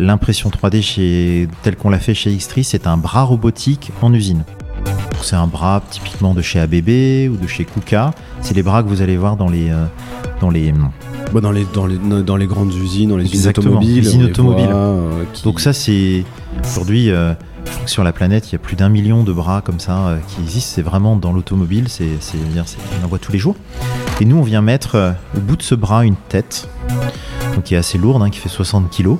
L'impression 3D chez, telle qu'on l'a fait chez Xtree, c'est un bras robotique en usine. C'est un bras typiquement de chez ABB ou de chez Kuka. C'est les bras que vous allez voir dans les, euh, dans les, Bah, dans, les, dans, les, dans les grandes usines, dans les usines Exactement, automobiles. usines on les automobiles. voit, euh, qui- Donc ça, c'est aujourd'hui, euh, sur la planète, il y a plus d'un million de bras comme ça euh, qui existent. C'est vraiment dans l'automobile, c'est, on en voit tous les jours. Et nous, on vient mettre euh, au bout de ce bras une tête, qui est assez lourde, hein, qui fait 60 kilos,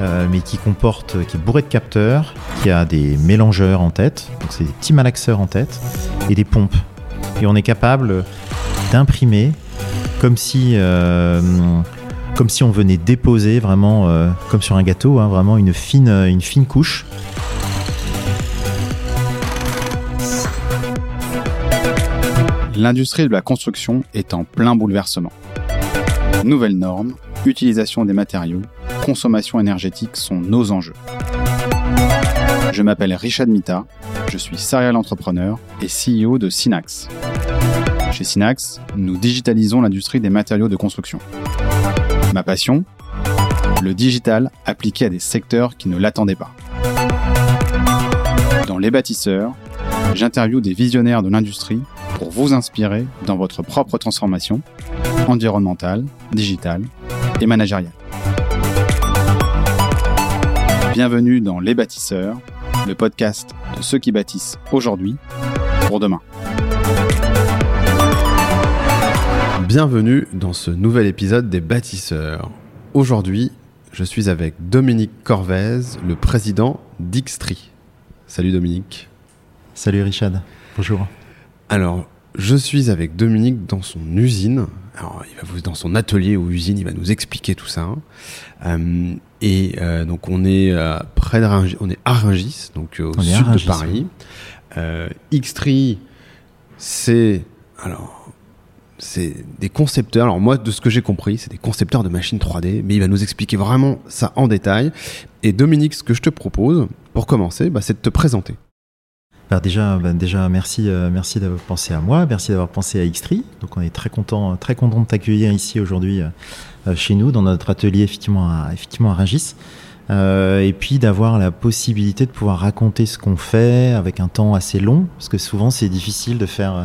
euh, mais qui comporte, qui est bourré de capteurs, qui a des mélangeurs en tête, donc c'est des petits malaxeurs en tête, et des pompes. Et on est capable d'imprimer comme si euh, comme si on venait déposer vraiment, comme sur un gâteau, hein, vraiment une fine couche. L'industrie de la construction est en plein bouleversement. Nouvelles normes, utilisation des matériaux, consommation énergétique sont nos enjeux. Je m'appelle Richard Mita, je suis serial entrepreneur et CEO de Synax. Chez Synax, nous digitalisons l'industrie des matériaux de construction. Ma passion Le digital appliqué à des secteurs qui ne l'attendaient pas. Dans Les bâtisseurs, j'interviewe des visionnaires de l'industrie pour vous inspirer dans votre propre transformation environnementale, digitale et managériale. Bienvenue dans Les bâtisseurs, le podcast de ceux qui bâtissent aujourd'hui pour demain. Bienvenue dans ce nouvel épisode des bâtisseurs. Aujourd'hui, je suis avec Dominique Corvez, le président d'Xtree. Salut Dominique. Salut Richard, bonjour. Alors, je suis avec Dominique dans son usine. Alors, il va vous dans son atelier ou usine, il va nous expliquer tout ça. Euh, et euh, donc, on est euh, près de Rungis, on est à Rungis, donc au On sud Rungis, de Paris. Euh, Xtree, c'est alors c'est des concepteurs. Alors moi, de ce que j'ai compris, c'est des concepteurs de machines 3D, mais il va nous expliquer vraiment ça en détail. Et Dominique, ce que je te propose, pour commencer, bah, c'est de te présenter. Bah, déjà, bah, déjà, merci, euh, merci d'avoir pensé à moi, merci d'avoir pensé à Xtree. Donc on est très content, très content de t'accueillir ici aujourd'hui euh, euh, chez nous, dans notre atelier effectivement à, effectivement à Rungis. Euh, et puis d'avoir la possibilité de pouvoir raconter ce qu'on fait avec un temps assez long, parce que souvent c'est difficile de faire euh,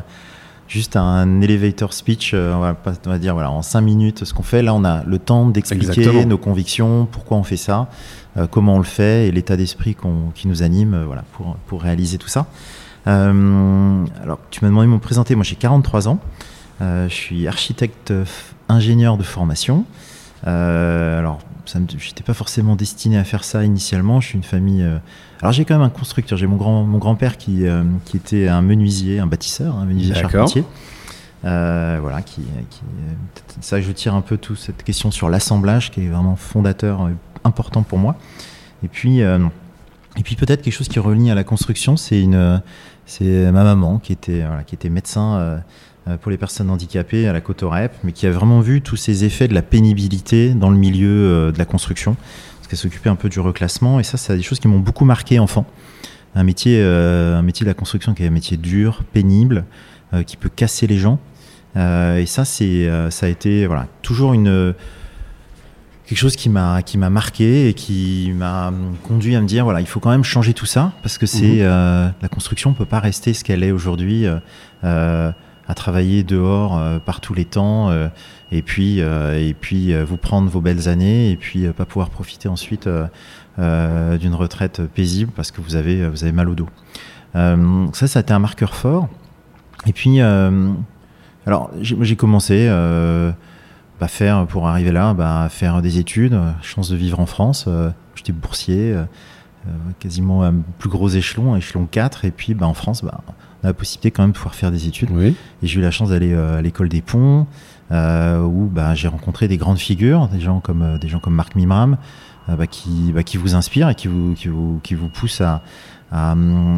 juste un elevator speech, euh, on, va pas- on va dire voilà, en cinq minutes ce qu'on fait. Là, on a le temps d'expliquer nos convictions, pourquoi on fait ça, euh, comment on le fait et l'état d'esprit qui nous anime euh, voilà, pour, pour réaliser tout ça. Euh, alors, tu m'as demandé de me présenter. Moi, j'ai 43 ans. Je suis architecte ingénieur de formation. Alors, ça me- j'étais pas forcément destiné à faire ça initialement. Je suis une famille. euh, alors, j'ai quand même un constructeur. J'ai mon grand mon grand père qui euh, qui était un menuisier, un bâtisseur, un menuisier D'accord. charpentier. Euh, voilà, qui, qui ça je tire un peu toute cette question sur l'assemblage qui est vraiment fondateur important pour moi. Et puis et puis peut-être quelque chose qui relie à la construction, c'est une c'est ma maman qui était voilà, qui était médecin pour les personnes handicapées à la Cotorep, mais qui a vraiment vu tous ces effets de la pénibilité dans le milieu euh, de la construction, parce qu'elle s'occupait un peu du reclassement, et ça, c'est des choses qui m'ont beaucoup marqué enfant. Un métier, euh, un métier de la construction qui est un métier dur, pénible, euh, qui peut casser les gens. Euh, et ça, c'est, euh, ça a été voilà, toujours une, quelque chose qui m'a, qui m'a marqué et qui m'a conduit à me dire voilà, il faut quand même changer tout ça parce que c'est euh, la construction peut pas rester ce qu'elle est aujourd'hui. euh, euh, à travailler dehors euh, par tous les temps euh, et puis euh, et puis vous prendre vos belles années et puis pas pouvoir profiter ensuite d'une retraite paisible parce que vous avez vous avez mal au dos. Ça, ça a été un marqueur fort. Et puis, alors j'ai commencé faire pour arriver là, bah, faire des études, chance de vivre en France. J'étais boursier, quasiment un plus gros échelon, échelon 4. Et puis, bah, en France, bah, on a la possibilité quand même de pouvoir faire des études. Oui. Et j'ai eu la chance d'aller euh, à l'école des ponts, euh, où bah, j'ai rencontré des grandes figures, des gens comme, euh, des gens comme Marc Mimram, bah, qui, bah, qui vous inspirent et qui vous, qui vous, qui vous poussent à, à,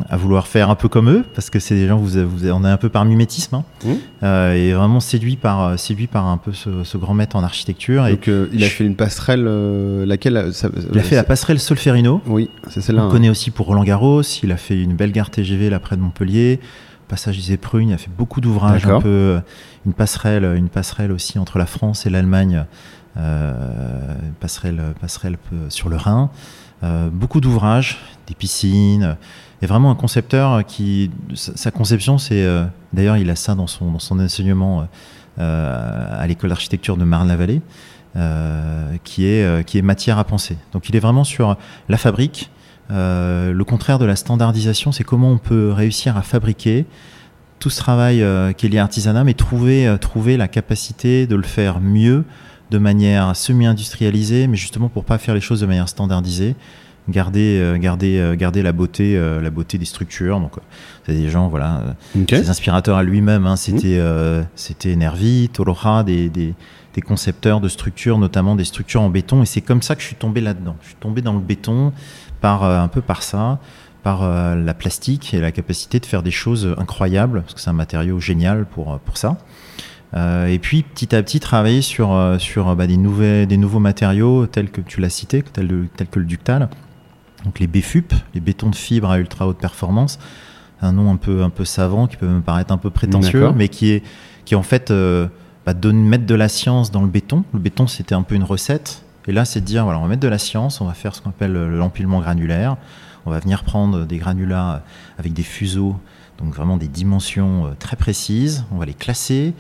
à vouloir faire un peu comme eux, parce que c'est des gens, vous, vous, on est un peu par mimétisme, hein, Mmh. euh, et vraiment séduit par, euh, séduit par un peu ce, ce grand maître en architecture. Et Donc, euh, il a je- fait une passerelle, euh, laquelle euh, ça- il a fait la passerelle Solferino, Oui, c'est celle-là. on hein. connaît aussi pour Roland Garros, il a fait une belle gare TGV là près de Montpellier. passage des Éprunes, il a fait beaucoup d'ouvrages, un peu une passerelle, une passerelle aussi entre la France et l'Allemagne, passerelle, passerelle sur le Rhin. Beaucoup d'ouvrages, des piscines. Et vraiment un concepteur qui, sa conception, c'est d'ailleurs il a ça dans son, dans son enseignement à l'école d'architecture de Marne-la-Vallée. Euh, qui, est, euh, qui est matière à penser. Donc il est vraiment sur la fabrique. Euh, le contraire de la standardisation, c'est comment on peut réussir à fabriquer tout ce travail qui est lié à l'artisanat, mais trouver, trouver la capacité de le faire mieux, de manière semi-industrialisée, mais justement pour pas faire les choses de manière standardisée garder garder garder la beauté la beauté des structures donc c'est des gens voilà des inspirateurs à lui-même hein. c'était c'était Nervi Tolora des, des, des concepteurs de structures, notamment des structures en béton. Et c'est comme ça que je suis tombé là-dedans. Je suis tombé dans le béton par euh, un peu par ça, par euh, la plastique et la capacité de faire des choses incroyables, parce que c'est un matériau génial pour, euh, pour ça. Et puis petit à petit travailler sur, sur bah, des, nouvelles, des nouveaux matériaux tels que tu l'as cité, tels, tels, que le ductal. Donc les BFUP, les bétons de fibre à ultra haute performance, un nom un peu, un peu savant qui peut me paraître un peu prétentieux, mais qui est, qui est en fait de mettre de la science dans le béton. Le béton, c'était un peu une recette. Et là, c'est de dire, voilà, on va mettre de la science, on va faire ce qu'on appelle l'empilement granulaire. On va venir prendre des granulats avec des fuseaux, donc vraiment des dimensions euh, très précises. On va les classer.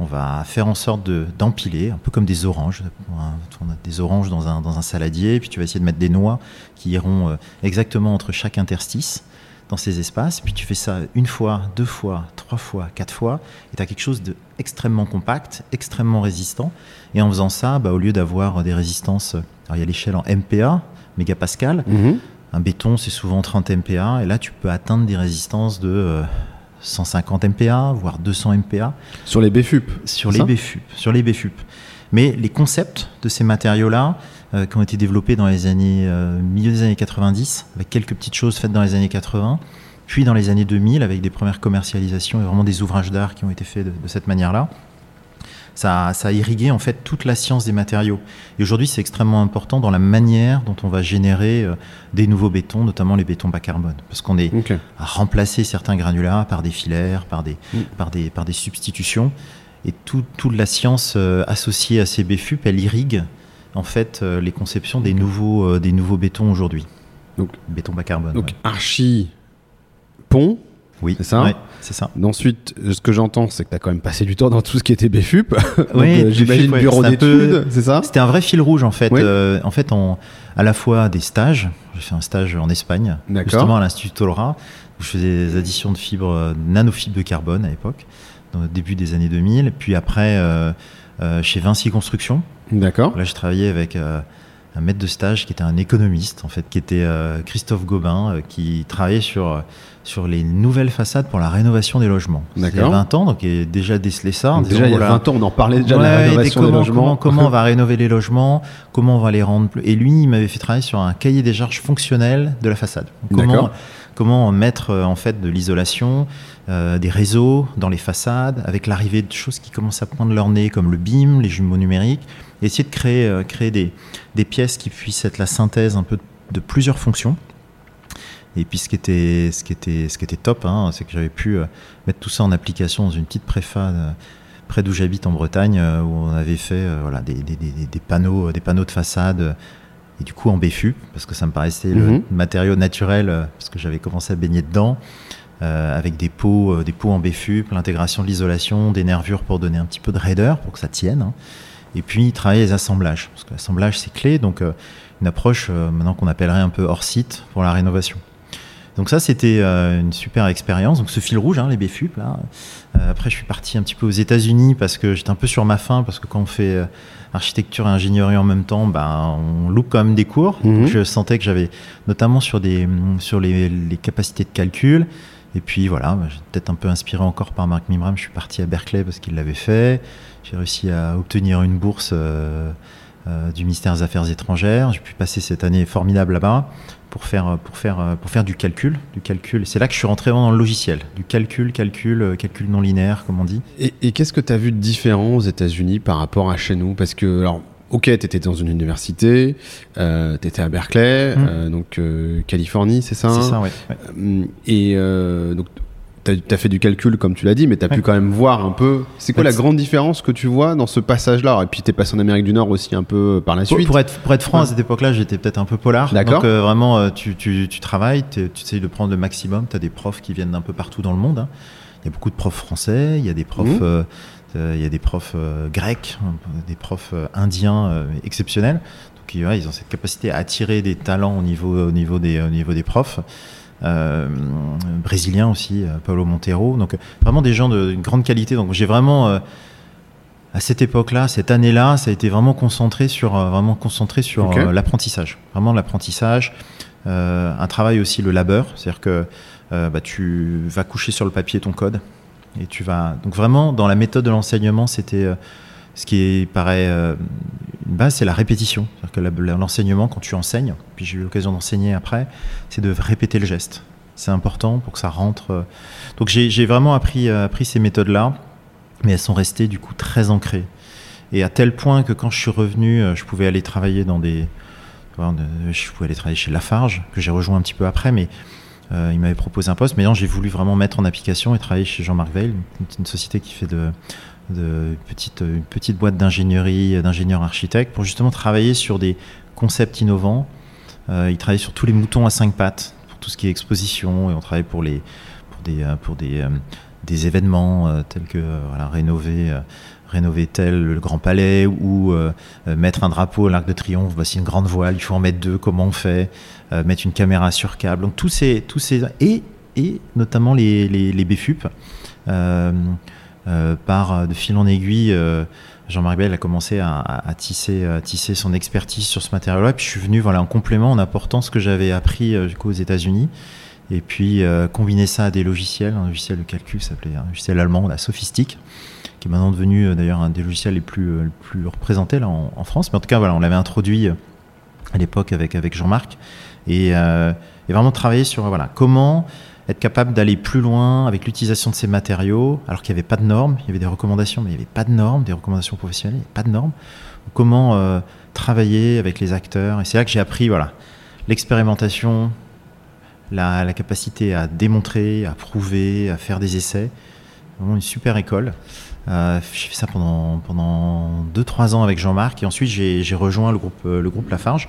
On va faire en sorte d'empiler, un peu comme des oranges. On a des oranges dans un, dans un saladier, puis tu vas essayer de mettre des noix qui iront euh, exactement entre chaque interstice dans ces espaces. Puis tu fais ça une fois, deux fois, trois fois, quatre fois, et tu as quelque chose d'extrêmement compact, extrêmement résistant. Et en faisant ça, bah, au lieu d'avoir des résistances, alors il y a l'échelle en MPa, mégapascal, mhm. un béton c'est souvent 30 MPa, et là tu peux atteindre des résistances de 150 euh, MPa, voire 200 MPa. Sur les BFUP Sur les BFUP, sur les BFUP. Mais les concepts de ces matériaux-là, euh, qui ont été développés dans les années euh, milieu des années 90, avec quelques petites choses faites dans les années 80, puis dans les années 2000 avec des premières commercialisations et vraiment des ouvrages d'art qui ont été faits de, cette manière-là. Ça, ça, a irrigué en fait toute la science des matériaux. Et aujourd'hui, c'est extrêmement important dans la manière dont on va générer euh, des nouveaux bétons, notamment les bétons bas carbone, parce qu'on est à remplacer certains granulats par des filaires, par des, mm. par des, par des substitutions. Et toute la science associée à ces BFUP, elle irrigue en fait euh, les conceptions des nouveaux, euh, des nouveaux bétons aujourd'hui. Donc béton bas carbone. Donc archi pont. Oui, c'est ça. c'est ça. Ensuite, ce que j'entends, c'est que tu as quand même passé du temps dans tout ce qui était BFUP. oui, euh, j'imagine bureau d'études, c'est ça C'était un vrai fil rouge en fait. en fait, à la fois des stages. J'ai fait un stage en Espagne, justement à l'Institut Tolra, où je faisais des additions de fibres, nanofibres de carbone à l'époque, au début des années 2000. Puis après, chez Vinci Construction, D'accord. Là, je travaillais avec euh, un maître de stage qui était un économiste, en fait, qui était euh, Christophe Gobin, euh, qui travaillait sur, sur les nouvelles façades pour la rénovation des logements. Il y a 20 ans, donc il a déjà décelé ça. déjà, il y a 20 ans, on en parlait déjà de la rénovation des logements. Comment, on va rénover les logements, comment on va les rendre plus... Et lui, il m'avait fait travailler sur un cahier des charges fonctionnel de la façade. Comment, comment mettre en fait de l'isolation, des réseaux dans les façades, avec l'arrivée de choses qui commencent à poindre leur nez, comme le BIM, les jumeaux numériques essayer de créer, euh, créer des, des, pièces qui puissent être la synthèse un peu de plusieurs fonctions. Et puis ce qui était, ce qui était, ce qui était top, hein, c'est que j'avais pu euh, mettre tout ça en application dans une petite préfade euh, près d'où j'habite en Bretagne, où on avait fait voilà, des, des, des, panneaux, des panneaux de façade, et du coup en BFU, parce que ça me paraissait le mhm. matériau naturel, parce que j'avais commencé à baigner dedans, avec des pots, des pots en BFU, l'intégration de l'isolation, des nervures pour donner un petit peu de raideur, pour que ça tienne. Hein. Et puis travailler les assemblages, parce que l'assemblage c'est clé, donc euh, une approche euh, maintenant qu'on appellerait un peu hors site pour la rénovation. Donc ça c'était euh, une super expérience. Donc ce fil rouge, hein, les BFUP là. après je suis parti un petit peu aux États-Unis parce que j'étais un peu sur ma faim parce que quand on fait architecture et ingénierie en même temps, bah, on loupe quand même des cours. Mhm. je sentais que j'avais notamment sur des sur les, les capacités de calcul. Et puis voilà, j'étais peut-être un peu inspiré encore par Marc Mimram. Je suis parti à Berkeley parce qu'il l'avait fait. J'ai réussi à obtenir une bourse euh, euh, du ministère des Affaires étrangères. J'ai pu passer cette année formidable là-bas pour faire, pour, faire, pour faire du calcul. Du calcul. C'est là que je suis rentré dans le logiciel. Du calcul, calcul, euh, calcul non linéaire, comme on dit. Et, qu'est-ce que tu as vu de différent aux États-Unis par rapport à chez nous? Parce que, alors, ok, tu étais dans une université, euh, tu étais à Berkeley, mmh. donc Californie, c'est ça C'est ça, oui. et donc, tu as, fait du calcul, comme tu l'as dit, mais tu as pu quand même voir un peu. C'est quoi Ouais, la c'est- grande différence que tu vois dans ce passage-là? Et puis, tu es passé en Amérique du Nord aussi un peu par la Pour, suite. pour être, pour être franc, à cette époque-là, j'étais peut-être un peu polar. D'accord. Donc euh, vraiment, euh, tu, tu, tu travailles, tu essayes de prendre le maximum. Tu as des profs qui viennent d'un peu partout dans le monde. hein. Il y a beaucoup de profs français, il y a des profs, euh, euh, il y a des profs euh, grecs, des profs euh, indiens euh, exceptionnels. Donc ils, ouais, ils ont cette capacité à attirer des talents au niveau, au niveau, des, au niveau des profs. Euh, brésiliens aussi, euh, Paulo Montero. Donc vraiment des gens de- d'une grande qualité. Donc j'ai vraiment euh, à cette époque-là, cette année-là, ça a été vraiment concentré sur, vraiment concentré sur l'apprentissage. Vraiment l'apprentissage. Euh, un travail aussi, le labeur. C'est-à-dire que euh, bah, tu vas coucher sur le papier ton code. Et tu vas. Donc vraiment, dans la méthode de l'enseignement, c'était. euh, ce qui paraît euh, une base, c'est la répétition. C'est-à-dire que l'enseignement, quand tu enseignes, puis j'ai eu l'occasion d'enseigner après, c'est de répéter le geste. C'est important pour que ça rentre. euh. Donc j'ai vraiment appris, euh, appris ces méthodes-là mais elles sont restées du coup très ancrées. Et à tel point que quand je suis revenu, euh, je pouvais aller travailler dans des. Je pouvais aller travailler chez Lafarge, que j'ai rejoint un petit peu après, mais il m'avait proposé un poste. Mais non, j'ai voulu vraiment mettre en application et travailler chez Jean-Marc Veil, une société qui fait de, de une petite, une petite boîte d'ingénierie, d'ingénieurs architectes, pour justement travailler sur des concepts innovants. Euh, il travaille sur tous les moutons à cinq pattes, pour tout ce qui est exposition, et on travaille pour, les, pour des, euh, pour des, euh, des événements euh, tels que euh, rénover, euh, rénover tel le Grand Palais ou euh, euh, mettre un drapeau à l'Arc de Triomphe. Voici une grande voile, il faut en mettre deux. Comment on fait? Euh, Mettre une caméra sur câble. Donc tous ces, tous ces et et notamment les les, les BFUP. Euh, euh, par euh, de fil en aiguille, euh, Jean-Marc Bell a commencé à, à- à tisser, à tisser son expertise sur ce matériau-là. Puis je suis venu voilà, en complément en apportant ce que j'avais appris euh, du coup, aux États-Unis. Et puis euh, combiner ça à des logiciels, un logiciel de calcul s'appelait un logiciel allemand, la Sophistique, qui est maintenant devenu euh, d'ailleurs un des logiciels les plus, euh, les plus représentés là, en, France. Mais en tout cas, voilà, on l'avait introduit euh, à l'époque avec, avec Jean-Marc. Et, euh, et vraiment travailler sur voilà, comment être capable d'aller plus loin avec l'utilisation de ces matériaux, alors qu'il n'y avait pas de normes, il y avait des recommandations, mais il n'y avait pas de normes, des recommandations professionnelles, il n'y avait pas de normes. Comment euh, travailler avec les acteurs? Et c'est là que j'ai appris voilà, l'expérimentation, la, capacité à démontrer, à prouver, à faire des essais. Vraiment une super école. Euh, j'ai fait ça pendant, pendant 2-3 ans avec Jean-Marc et ensuite j'ai rejoint le groupe, le groupe Lafarge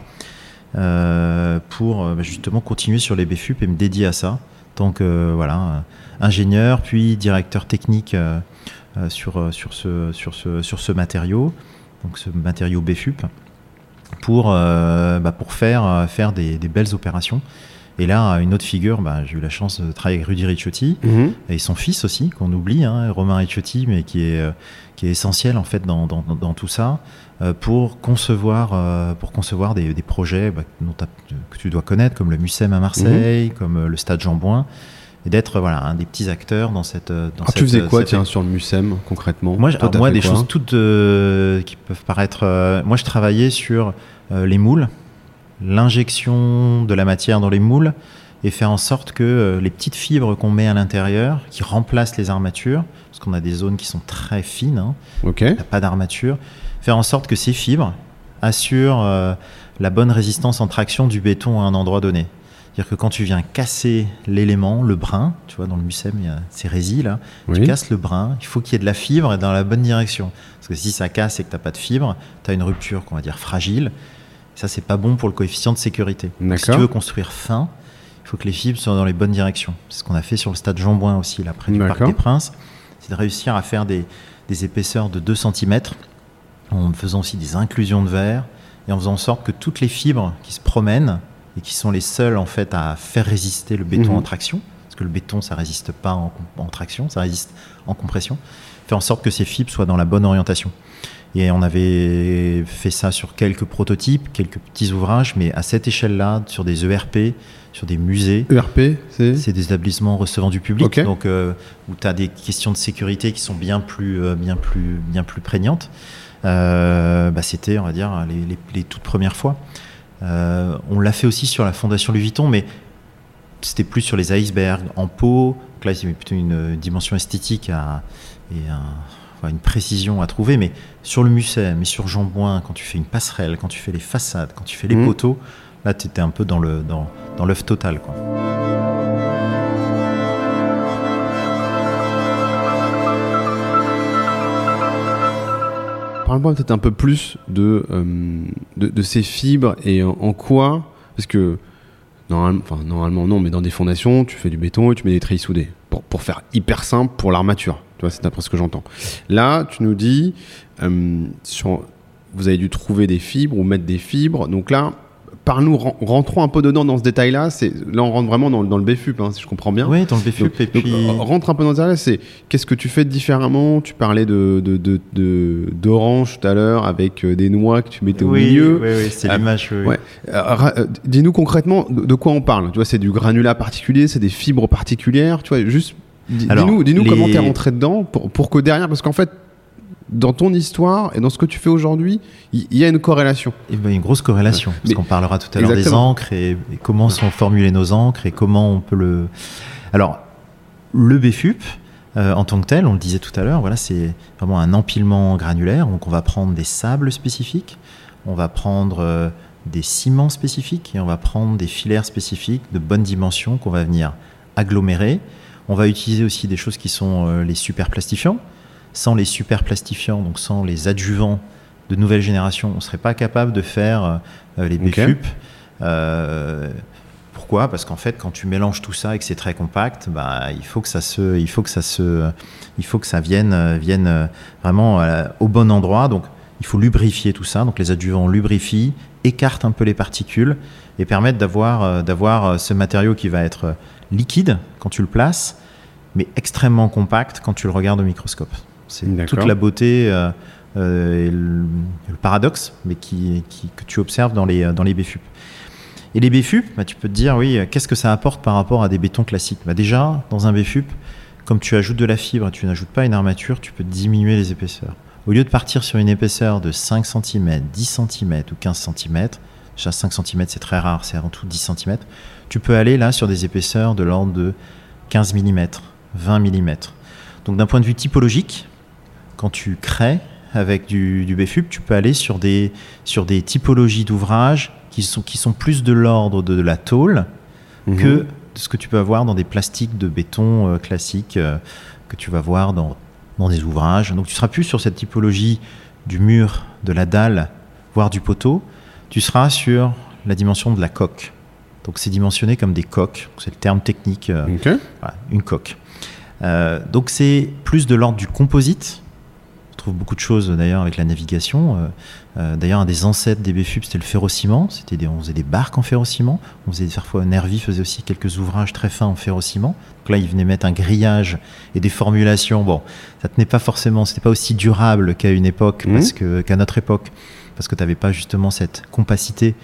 euh, pour bah, justement continuer sur les BFUP et me dédier à ça. Tant que voilà, ingénieur, puis directeur technique euh, euh, sur, euh, sur, ce, sur, ce, sur ce matériau, donc ce matériau BFUP, pour, bah, pour faire, faire des, des belles opérations. Et là, une autre figure, bah, j'ai eu la chance de travailler avec Rudy Ricciotti Mhm. et son fils aussi, qu'on oublie, hein, Romain Ricciotti, mais qui est, qui est essentiel en fait dans, dans, dans tout ça, pour concevoir, euh, pour concevoir des, des projets bah, dont que tu dois connaître, comme le MUSEM à Marseille, comme euh, le Stade Jean-Bouin, et d'être voilà, un des petits acteurs dans cette. euh, Dans Alors, cette tu faisais quoi, cette- tiens, sur le MUSEM, concrètement moi, Toi, moi des choses toutes euh, qui peuvent paraître. euh, moi, je travaillais sur euh, les moules, l'injection de la matière dans les moules, et faire en sorte que euh, les petites fibres qu'on met à l'intérieur, qui remplacent les armatures, parce qu'on a des zones qui sont très fines, hein, Ok. il n'y a pas d'armature, faire en sorte que ces fibres assurent euh, la bonne résistance en traction du béton à un endroit donné. C'est-à-dire que quand tu viens casser l'élément, le brin, tu vois, dans le MUSEM, il y a ces résils là, tu Oui. casses le brin, il faut qu'il y ait de la fibre et dans la bonne direction. Parce que si ça casse et que tu n'as pas de fibre, tu as une rupture qu'on va dire fragile. Ça, c'est pas bon pour le coefficient de sécurité. Donc, si tu veux construire fin, il faut que les fibres soient dans les bonnes directions. C'est ce qu'on a fait sur le stade Jean-Bouin aussi, là, près du Parc des Princes. C'est de réussir à faire des, des épaisseurs de 2 cm en faisant aussi des inclusions de verre et en faisant en sorte que toutes les fibres qui se promènent et qui sont les seules en fait à faire résister le béton Mhm. en traction, parce que le béton ça résiste pas en, en traction, ça résiste en compression, faire en sorte que ces fibres soient dans la bonne orientation. Et on avait fait ça sur quelques prototypes, quelques petits ouvrages, mais à cette échelle-là, sur des ERP, sur des musées, ERP, c'est c'est des établissements recevant du public, donc euh, où tu as des questions de sécurité qui sont bien plus, euh, bien plus, bien plus prégnantes. Euh, bah, C'était, on va dire, les, les- les toutes premières fois. On l'a fait aussi sur la fondation Louis Vuitton, mais c'était plus sur les icebergs en pot. Donc là, il y avait plutôt une dimension esthétique à- et un- enfin, une précision à trouver. Mais sur le musée, mais sur Jean-Bouin, quand tu fais une passerelle, quand tu fais les façades, quand tu fais les Mhm. poteaux, Là, tu étais un peu dans l'œuf dans, dans total. Quoi. Parle-moi peut-être un peu plus de, euh, de, ces fibres et en, quoi, parce que normalement, normalement non, mais dans des fondations, tu fais du béton et tu mets des treillis soudés, pour, pour faire hyper simple pour l'armature, tu vois, c'est d'après ce que j'entends. Là, tu nous dis, euh, sur, vous avez dû trouver des fibres ou mettre des fibres, donc là, parle-nous, ren- rentrons un peu dedans dans ce détail-là. C'est là, on rentre vraiment dans, dans le BFUP, hein, si je comprends bien. Oui, dans le BFUP. Donc, et puis, euh, rentre un peu dans ce détail-là. C'est qu'est-ce que tu fais différemment? Tu parlais de d'orange tout à l'heure avec euh, des noix que tu mettais au milieu. Oui, oui, c'est Euh, l'image. oui, oui. ouais. Euh, Dis-nous concrètement de, de quoi on parle. Tu vois, c'est du granulat particulier, c'est des fibres particulières. Tu vois, juste di- Alors, dis-nous, dis-nous les- comment t'es rentré dedans pour, pour que derrière, parce qu'en fait, dans ton histoire et dans ce que tu fais aujourd'hui, il y, a une corrélation. Eh ben, une grosse corrélation, parce Mais- qu'on parlera tout à l'heure des encres et, et comment sont formulées nos encres et comment on peut le. Alors, le BFUP, euh, en tant que tel, on le disait tout à l'heure, voilà, c'est vraiment un empilement granulaire. Donc, on va prendre des sables spécifiques, on va prendre euh, des ciments spécifiques et on va prendre des filaires spécifiques de bonne dimension qu'on va venir agglomérer. On va utiliser aussi des choses qui sont euh, les superplastifiants. Sans les superplastifiants, donc sans les adjuvants de nouvelle génération, on ne serait pas capable de faire euh, les. BFUP. Euh, pourquoi? Parce qu'en fait, quand tu mélanges tout ça et que c'est très compact, bah, il faut que ça se, il faut que ça se, il faut que ça vienne, euh, vienne vraiment euh, au bon endroit. Donc, il faut lubrifier tout ça. Donc, les adjuvants lubrifient, écartent un peu les particules et permettent d'avoir, d'avoir ce matériau qui va être liquide quand tu le places, mais extrêmement compact quand tu le regardes au microscope. C'est toute la beauté euh, euh, et le, le paradoxe, mais qui, qui- que tu observes dans les, dans les BFUP. Et les BFUP, bah, tu peux te dire, oui, qu'est-ce que ça apporte par rapport à des bétons classiques? Bah, Déjà, dans un BFUP, comme tu ajoutes de la fibre et tu n'ajoutes pas une armature, tu peux diminuer les épaisseurs. Au lieu de partir sur une épaisseur de 5 cm, 10 cm ou 15 cm, déjà 5 cm c'est très rare, c'est avant tout 10 cm, tu peux aller là sur des épaisseurs de l'ordre de 15 mm, 20 mm. Donc d'un point de vue typologique, quand tu crées avec du, du BFUP, tu peux aller sur des, sur des typologies d'ouvrages qui sont, qui sont plus de l'ordre de, la tôle Mhm. que de ce que tu peux avoir dans des plastiques de béton euh, classiques euh, que tu vas voir dans, dans des ouvrages. Donc tu seras plus sur cette typologie du mur, de la dalle, voire du poteau. Tu seras sur la dimension de la coque. Donc c'est dimensionné comme des coques. C'est le terme technique. euh, voilà, une coque. Euh, donc c'est plus de l'ordre du composite. Beaucoup de choses d'ailleurs avec la navigation. Euh, euh, d'ailleurs, un des ancêtres des BFUP, c'était le ferrociment. C'était des, on faisait des barques en ferrociment. On faisait parfois Nervi faisait aussi quelques ouvrages très fins en ferrociment. Donc là, ils venaient mettre un grillage et des formulations. Bon, ça tenait pas forcément, c'était pas aussi durable qu'à une époque, Mhm. parce que qu'à notre époque, parce que tu n'avais pas justement cette compacité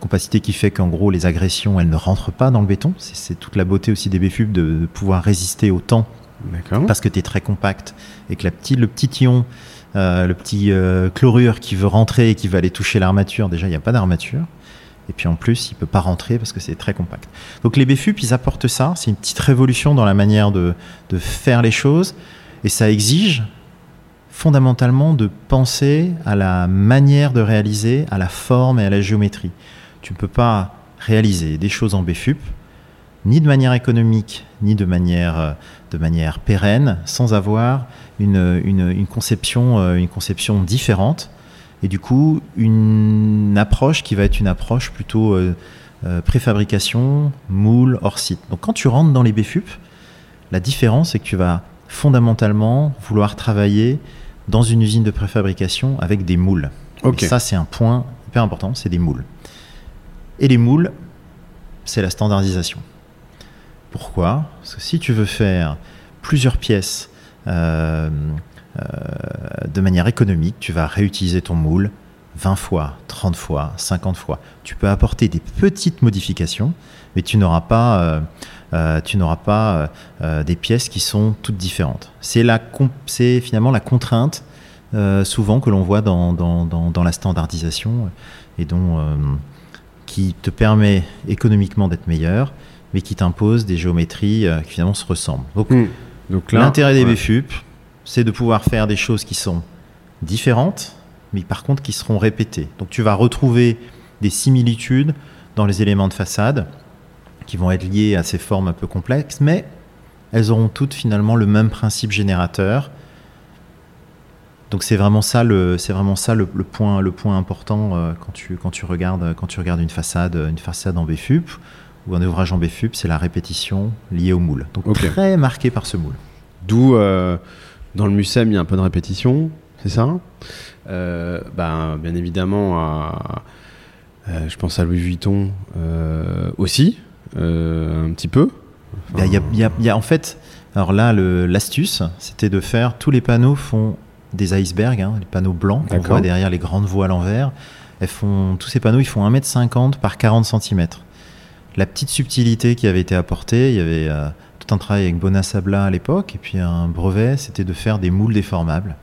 compacité qui fait qu'en gros les agressions elles ne rentrent pas dans le béton. C'est- C'est toute la beauté aussi des BFUP de, de pouvoir résister au temps. Parce que tu es très compact et que le petit ion, euh, le petit euh, chlorure qui veut rentrer et qui va aller toucher l'armature, déjà il n'y a pas d'armature. Et puis en plus, il peut pas rentrer parce que c'est très compact. Donc les BFUP, ils apportent ça. C'est une petite révolution dans la manière de, de faire les choses. Et ça exige fondamentalement de penser à la manière de réaliser, à la forme et à la géométrie. Tu ne peux pas réaliser des choses en BFUP, ni de manière économique, ni de manière, euh, de manière pérenne, sans avoir une, une, une conception, euh, une conception différente. Et du coup, une approche qui va être une approche plutôt euh, euh, préfabrication, moule, hors site. Donc quand tu rentres dans les BFUP, la différence, c'est que tu vas fondamentalement vouloir travailler dans une usine de préfabrication avec des moules. Et ça, c'est un point hyper important, c'est des moules. Et les moules, c'est la standardisation. Pourquoi Parce que si tu veux faire plusieurs pièces euh, euh, de manière économique, tu vas réutiliser ton moule 20 fois, 30 fois, 50 fois. Tu peux apporter des petites modifications, mais tu n'auras pas, euh, des pièces qui sont toutes différentes. C'est finalement la contrainte souvent que l'on voit dans, dans, la standardisation et dont, qui te permet économiquement d'être meilleur, mais qui t'impose des géométries euh, qui finalement se ressemblent. Donc Hmm. Donc l'intérêt des ouais. BFUP, c'est de pouvoir faire des choses qui sont différentes, mais par contre qui seront répétées. Donc tu vas retrouver des similitudes dans les éléments de façade qui vont être liés à ces formes un peu complexes, mais elles auront toutes finalement le même principe générateur Donc c'est vraiment ça le c'est vraiment ça le, le point le point important euh, quand tu quand tu regardes quand tu regardes une façade une façade en BFUP ou un ouvrage en BFUP, c'est la répétition liée au moule. Donc Ok. très marqué par ce moule. D'où, euh, dans le MUSEM, il y a un peu de répétition, c'est ça? Euh, ben, Bien évidemment, à, euh, je pense à Louis Vuitton euh, aussi, un petit peu. Il y a- y y y en fait, alors là, l'astuce, c'était de faire tous les panneaux font des icebergs, hein, les panneaux blancs qu'on voit derrière les grandes voiles en verre. Elles font, tous ces panneaux, ils font 1m50 par 40 cm. La petite subtilité qui avait été apportée, il y avait euh, tout un travail avec Bonasabla à l'époque, et puis un brevet, c'était de faire des moules déformables,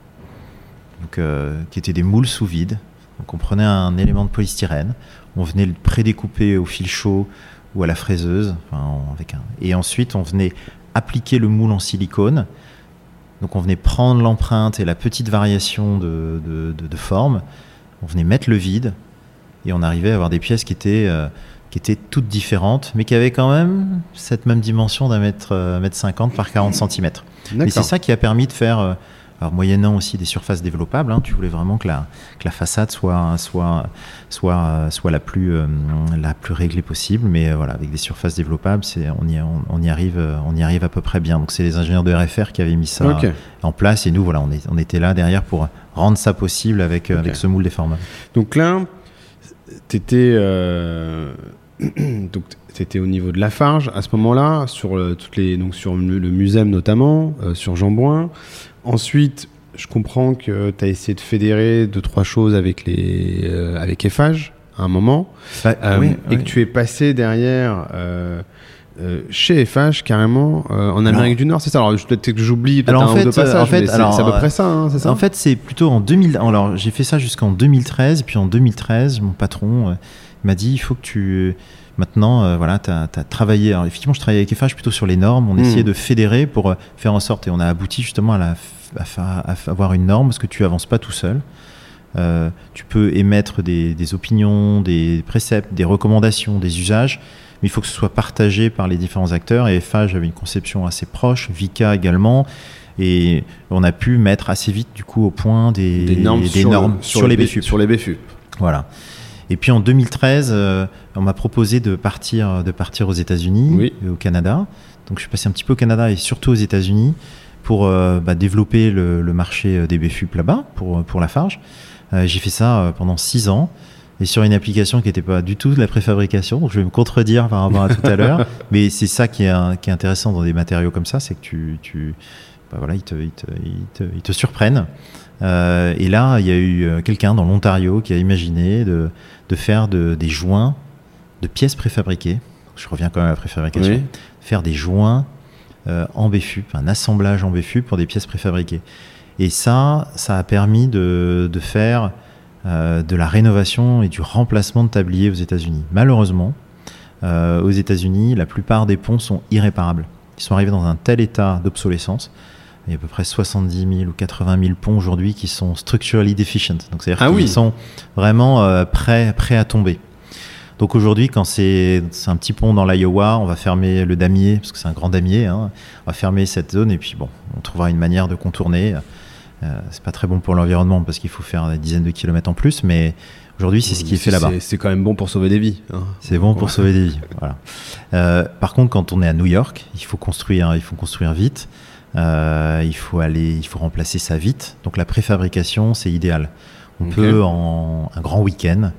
donc, euh, qui étaient des moules sous vide. Donc on prenait un élément de polystyrène, on venait le prédécouper au fil chaud ou à la fraiseuse, enfin, en- avec un... et ensuite on venait appliquer le moule en silicone. Donc on venait prendre l'empreinte et la petite variation de forme, on venait mettre le vide, et on arrivait à avoir des pièces qui étaient, euh, qui étaient toutes différentes, mais qui avaient quand même cette même dimension d'un mètre, euh, mètre 50 par 40 cm. Et c'est ça qui a permis de faire, euh, alors moyennant aussi des surfaces développables, hein, tu voulais vraiment que la, que la façade soit, soit, soit, euh, soit la, plus, euh, la plus réglée possible, mais voilà, avec des surfaces développables, c'est, on, y, on, on y arrive, on y arrive à peu près bien. Donc c'est les ingénieurs de RFR qui avaient mis ça en place, et nous, voilà, on, est, on était là derrière pour rendre ça possible avec, avec ce moule déformable. Donc là, t'étais euh, donc t'étais au niveau de Lafarge à ce moment-là, sur le, toutes les donc sur le, le notamment, euh, sur Jean Ensuite, je comprends que tu as essayé de fédérer deux trois choses avec les euh, avec Eiffage à un moment, Bah, euh, oui, et oui. que tu es passé derrière. euh, euh, chez Eiffage carrément euh, en Amérique du Nord c'est ça? Alors peut-être que j'oublie peut-être un ou deux fait, euh, passages en fait, mais c'est à peu euh, près ça hein, ça? En fait, c'est plutôt en 2000. Alors, j'ai fait ça jusqu'en 2013. Et puis en 2013, mon patron euh, m'a dit il faut que tu. Maintenant, euh, voilà, tu as, travaillé. Alors, effectivement, je travaillais avec EFH plutôt sur les normes. On Hmm. essayait de fédérer pour euh, faire en sorte. Et on a abouti justement à, la, à, avoir une norme parce que tu avances pas tout seul. Euh, tu peux émettre des, des opinions, des préceptes, des recommandations, des usages, mais il faut que ce soit partagé par les différents acteurs. Et FH avait une conception assez proche, Vika également, et on a pu mettre assez vite du coup au point des, des normes, des sur, normes le- sur, les BFUP. sur les BFUP Voilà. Et puis en 2013, euh, on m'a proposé de partir, de partir aux États-Unis Oui. et au Canada. Donc je suis passé un petit peu au Canada et surtout aux États-Unis pour euh, bah, développer le, le marché euh, des BFUP là-bas pour, pour Lafarge. Euh, J'ai fait ça euh, pendant six ans et sur une application qui n'était pas du tout de la préfabrication. Donc je vais me contredire par rapport à tout à l'heure, mais c'est ça qui est, un- qui est intéressant dans des matériaux comme ça, c'est que tu, tu bah voilà, ils te, ils te, ils te, ils te surprennent. Euh, et là, il y a eu euh, quelqu'un dans l'Ontario qui a imaginé de, de faire de- des joints de pièces préfabriquées. Je reviens quand même à la préfabrication. Oui. Faire des joints euh, en BFUP, un assemblage en BFUP pour des pièces préfabriquées. Et ça, ça a permis de, de faire euh, de la rénovation et du remplacement de tabliers aux États-Unis. Malheureusement, euh, aux États-Unis, la plupart des ponts sont irréparables. Ils sont arrivés dans un tel état d'obsolescence. Il y a à peu près 70 000 ou 80 000 ponts aujourd'hui qui sont structurally deficient. Donc c'est-à-dire Ah qu'ils oui. sont vraiment euh, prêts, prêts à tomber. Donc aujourd'hui, quand c'est un petit pont dans l'Iowa, on va fermer le damier, parce que c'est un grand damier, hein, on va fermer cette zone et puis bon, on trouvera une manière de contourner. Euh, c'est pas très bon pour l'environnement parce qu'il faut faire des dizaines de kilomètres en plus, mais aujourd'hui, c'est ce qui est fait là-bas. C'est- quand même bon pour sauver des vies. hein. C'est bon pour sauver des vies. Voilà. Euh, par contre, quand on est à New York, il faut construire, il faut construire vite. Euh, il faut aller, il faut remplacer ça vite. Donc la préfabrication, c'est idéal. On peut en un grand week-end,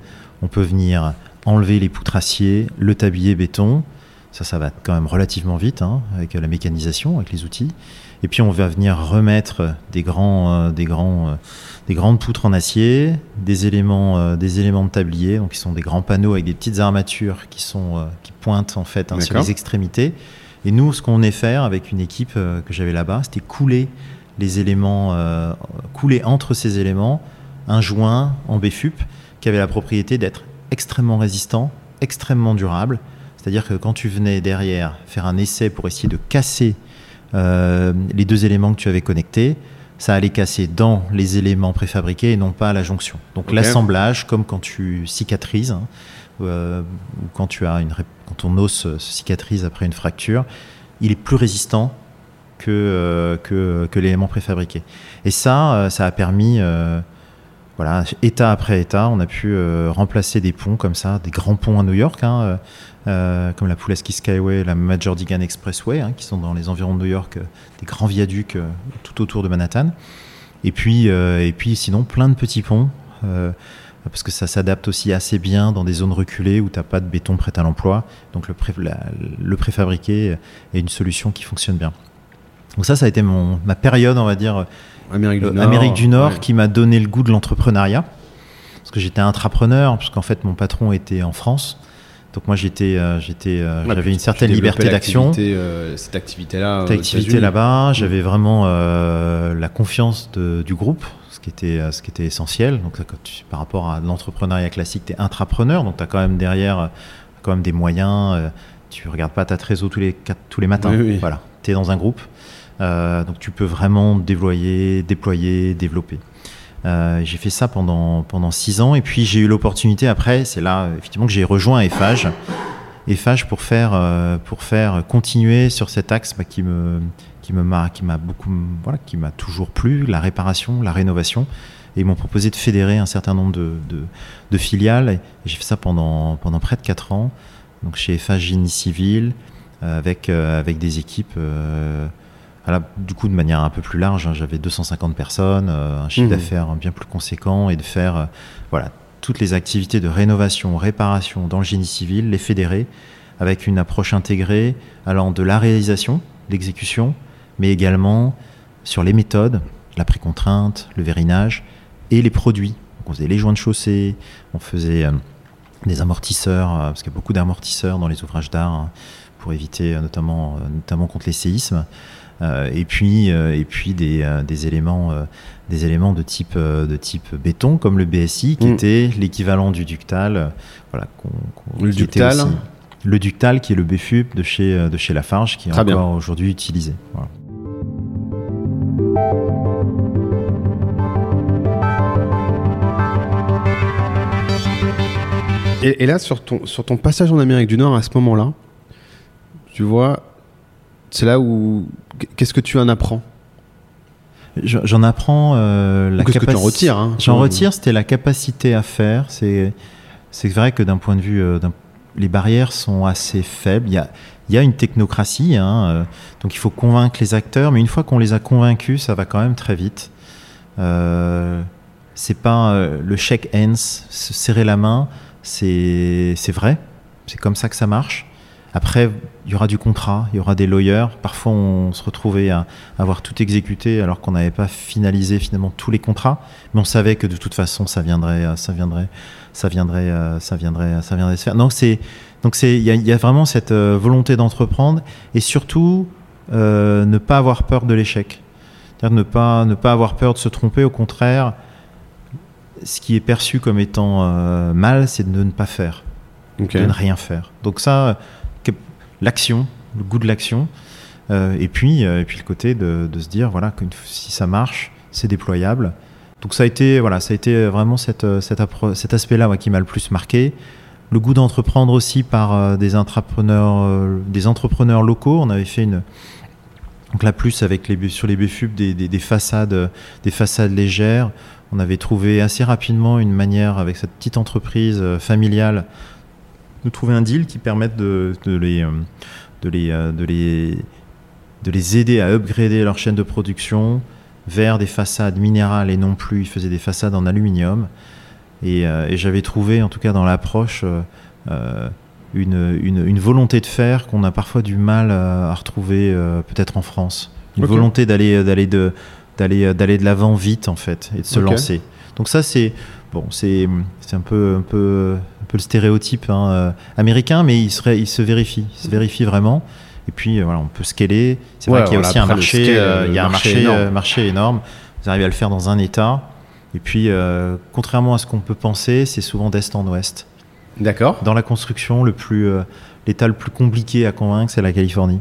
on peut venir enlever les poutres acier, le tablier béton. Ça, ça va quand même relativement vite hein, avec la mécanisation, avec les outils. Et puis on va venir remettre des grands, euh, des grands, euh, des grandes poutres en acier, des éléments, euh, des éléments de tablier, donc qui sont des grands panneaux avec des petites armatures qui sont, qui pointent en fait hein, sur les extrémités. Et nous, ce qu'on est faire avec une équipe euh, que j'avais là-bas, c'était couler les éléments, euh, couler entre ces éléments un joint en BFUP qui avait la propriété d'être extrêmement résistant, extrêmement durable. C'est-à-dire que quand tu venais derrière faire un essai pour essayer de casser euh, les deux éléments que tu avais connectés, ça allait casser dans les éléments préfabriqués et non pas à la jonction. Donc l'assemblage, comme quand tu cicatrises, hein, euh, ou quand ton os se cicatrise après une fracture, il est plus résistant que, que, que l'élément préfabriqué. Et ça, ça a permis voilà, état après état, on a pu remplacer des ponts comme ça, des grands ponts à New York, hein, comme la Pulaski Skyway, la Major Digan Expressway, hein, qui sont dans les environs de New York, des grands viaducs tout autour de Manhattan. Et puis, et puis sinon, plein de petits ponts parce que ça s'adapte aussi assez bien dans des zones reculées où tu n'as pas de béton prêt à l'emploi. Donc le, le, préfabriqué est une solution qui fonctionne bien. Donc ça, ça a été mon, ma période, on va dire, Amérique du euh, Nord, Amérique du Nord qui m'a donné le goût de l'entrepreneuriat. Parce que j'étais intrapreneur, parce qu'en fait mon patron était en France. Donc moi j'étais, euh, j'étais, euh, j'avais une certaine liberté d'action. cette activité-là. Cette activité là-bas, j'avais vraiment la confiance de, du groupe qui était, euh, ce qui était essentiel. Donc, par rapport à l'entrepreneuriat classique, tu es intrapreneur, donc tu as quand même derrière euh, quand même des moyens. Euh, tu regardes pas ta trésor tous les, tous les matins. Voilà, tu es dans un groupe. donc, tu peux vraiment déployer, déployer, développer. j'ai fait ça pendant, pendant six ans et puis j'ai eu l'opportunité après, c'est là effectivement que j'ai rejoint Eiffage. Eiffage pour faire, pour faire continuer sur cet axe bah, qui me, qui me m'a qui m'a beaucoup voilà qui m'a toujours plu la réparation la rénovation et ils m'ont proposé de fédérer un certain nombre de, de, filiales j'ai fait ça pendant pendant près de 4 ans donc chez FA Génie Civil euh, avec euh, avec des équipes euh, du coup de manière un peu plus large hein. j'avais 250 personnes un chiffre mmh. d'affaires bien plus conséquent et de faire voilà toutes les activités de rénovation réparation dans le génie civil les fédérer avec une approche intégrée allant de la réalisation l'exécution mais également sur les méthodes, la précontrainte, le vérinage et les produits. on faisait les joints de chaussée, on faisait euh, des amortisseurs, euh, parce qu'il y a beaucoup d'amortisseurs dans les ouvrages d'art hein, pour éviter euh, notamment, notamment contre les séismes. et puis, et puis des, des éléments, des éléments de type, de type béton, comme le BSI, qui mm. était l'équivalent du ductal. voilà, le ductal Le ductal, qui est le BFUP de chez, de chez Lafarge, qui est encore aujourd'hui utilisé. Voilà. Et, là, sur ton, sur ton passage en Amérique du Nord, à ce moment-là, tu vois, c'est là où. Qu'est-ce que tu en apprends? J'en apprends euh, la Qu'est-ce que tu en retires hein J'en retire, c'était la capacité à faire. C'est vrai que d'un point de vue. Euh, les barrières sont assez faibles. Il y a, il y a une technocratie, hein, euh, donc il faut convaincre les acteurs, mais une fois qu'on les a convaincus, ça va quand même très vite. Euh, c'est pas euh, le shake hands, se serrer la main, c'est vrai, c'est comme ça que ça marche. Après, il y aura du contrat, il y aura des lawyers. Parfois, on se retrouvait à avoir tout exécuté alors qu'on n'avait pas finalisé finalement tous les contrats, mais on savait que de toute façon, ça viendrait, ça viendrait, ça viendrait, ça viendrait, ça viendrait se faire. Donc donc il y, a vraiment cette euh, volonté d'entreprendre et surtout euh, ne pas avoir peur de l'échec. Ne pas, ne pas avoir peur de se tromper, au contraire, ce qui est perçu comme étant euh, mal, c'est de ne pas faire, de ne rien faire. Donc ça, l'action, le goût de l'action, et, puis, et puis le côté de, se dire, voilà, que si ça marche, c'est déployable. Donc ça a été, voilà, ça a été vraiment cette, cet aspect-là qui m'a le plus marqué le goût d'entreprendre aussi par euh, des entrepreneurs, euh, des entrepreneurs locaux. On avait fait une donc là plus avec sur les BFUB des, des, façades des façades légères. On avait trouvé assez rapidement une manière avec cette petite entreprise euh, familiale de trouver un deal qui permette de les de les aider à upgrader leur chaîne de production vers des façades minérales et non plus ils faisaient des façades en aluminium euh, et, j'avais trouvé, en tout cas dans l'approche, euh, euh, une, une, volonté de faire qu'on a parfois du mal à, retrouver peut-être en France. Une volonté d'aller d'aller de d'aller d'aller de l'avant vite en fait et de se lancer. Donc ça c'est bon c'est c'est un peu un peu un peu le stéréotype hein, américain mais il serait il se vérifie il se vérifie vraiment. Et puis voilà on peut scaler. C'est vrai qu'il y a aussi un marché il y a un marché énorme. marché énorme. Vous arrivez à le faire dans un État. Et puis, euh, contrairement à ce qu'on peut penser, c'est souvent d'est en ouest. D'accord. Dans la construction, le plus, euh, l'État le plus compliqué à convaincre, c'est la Californie.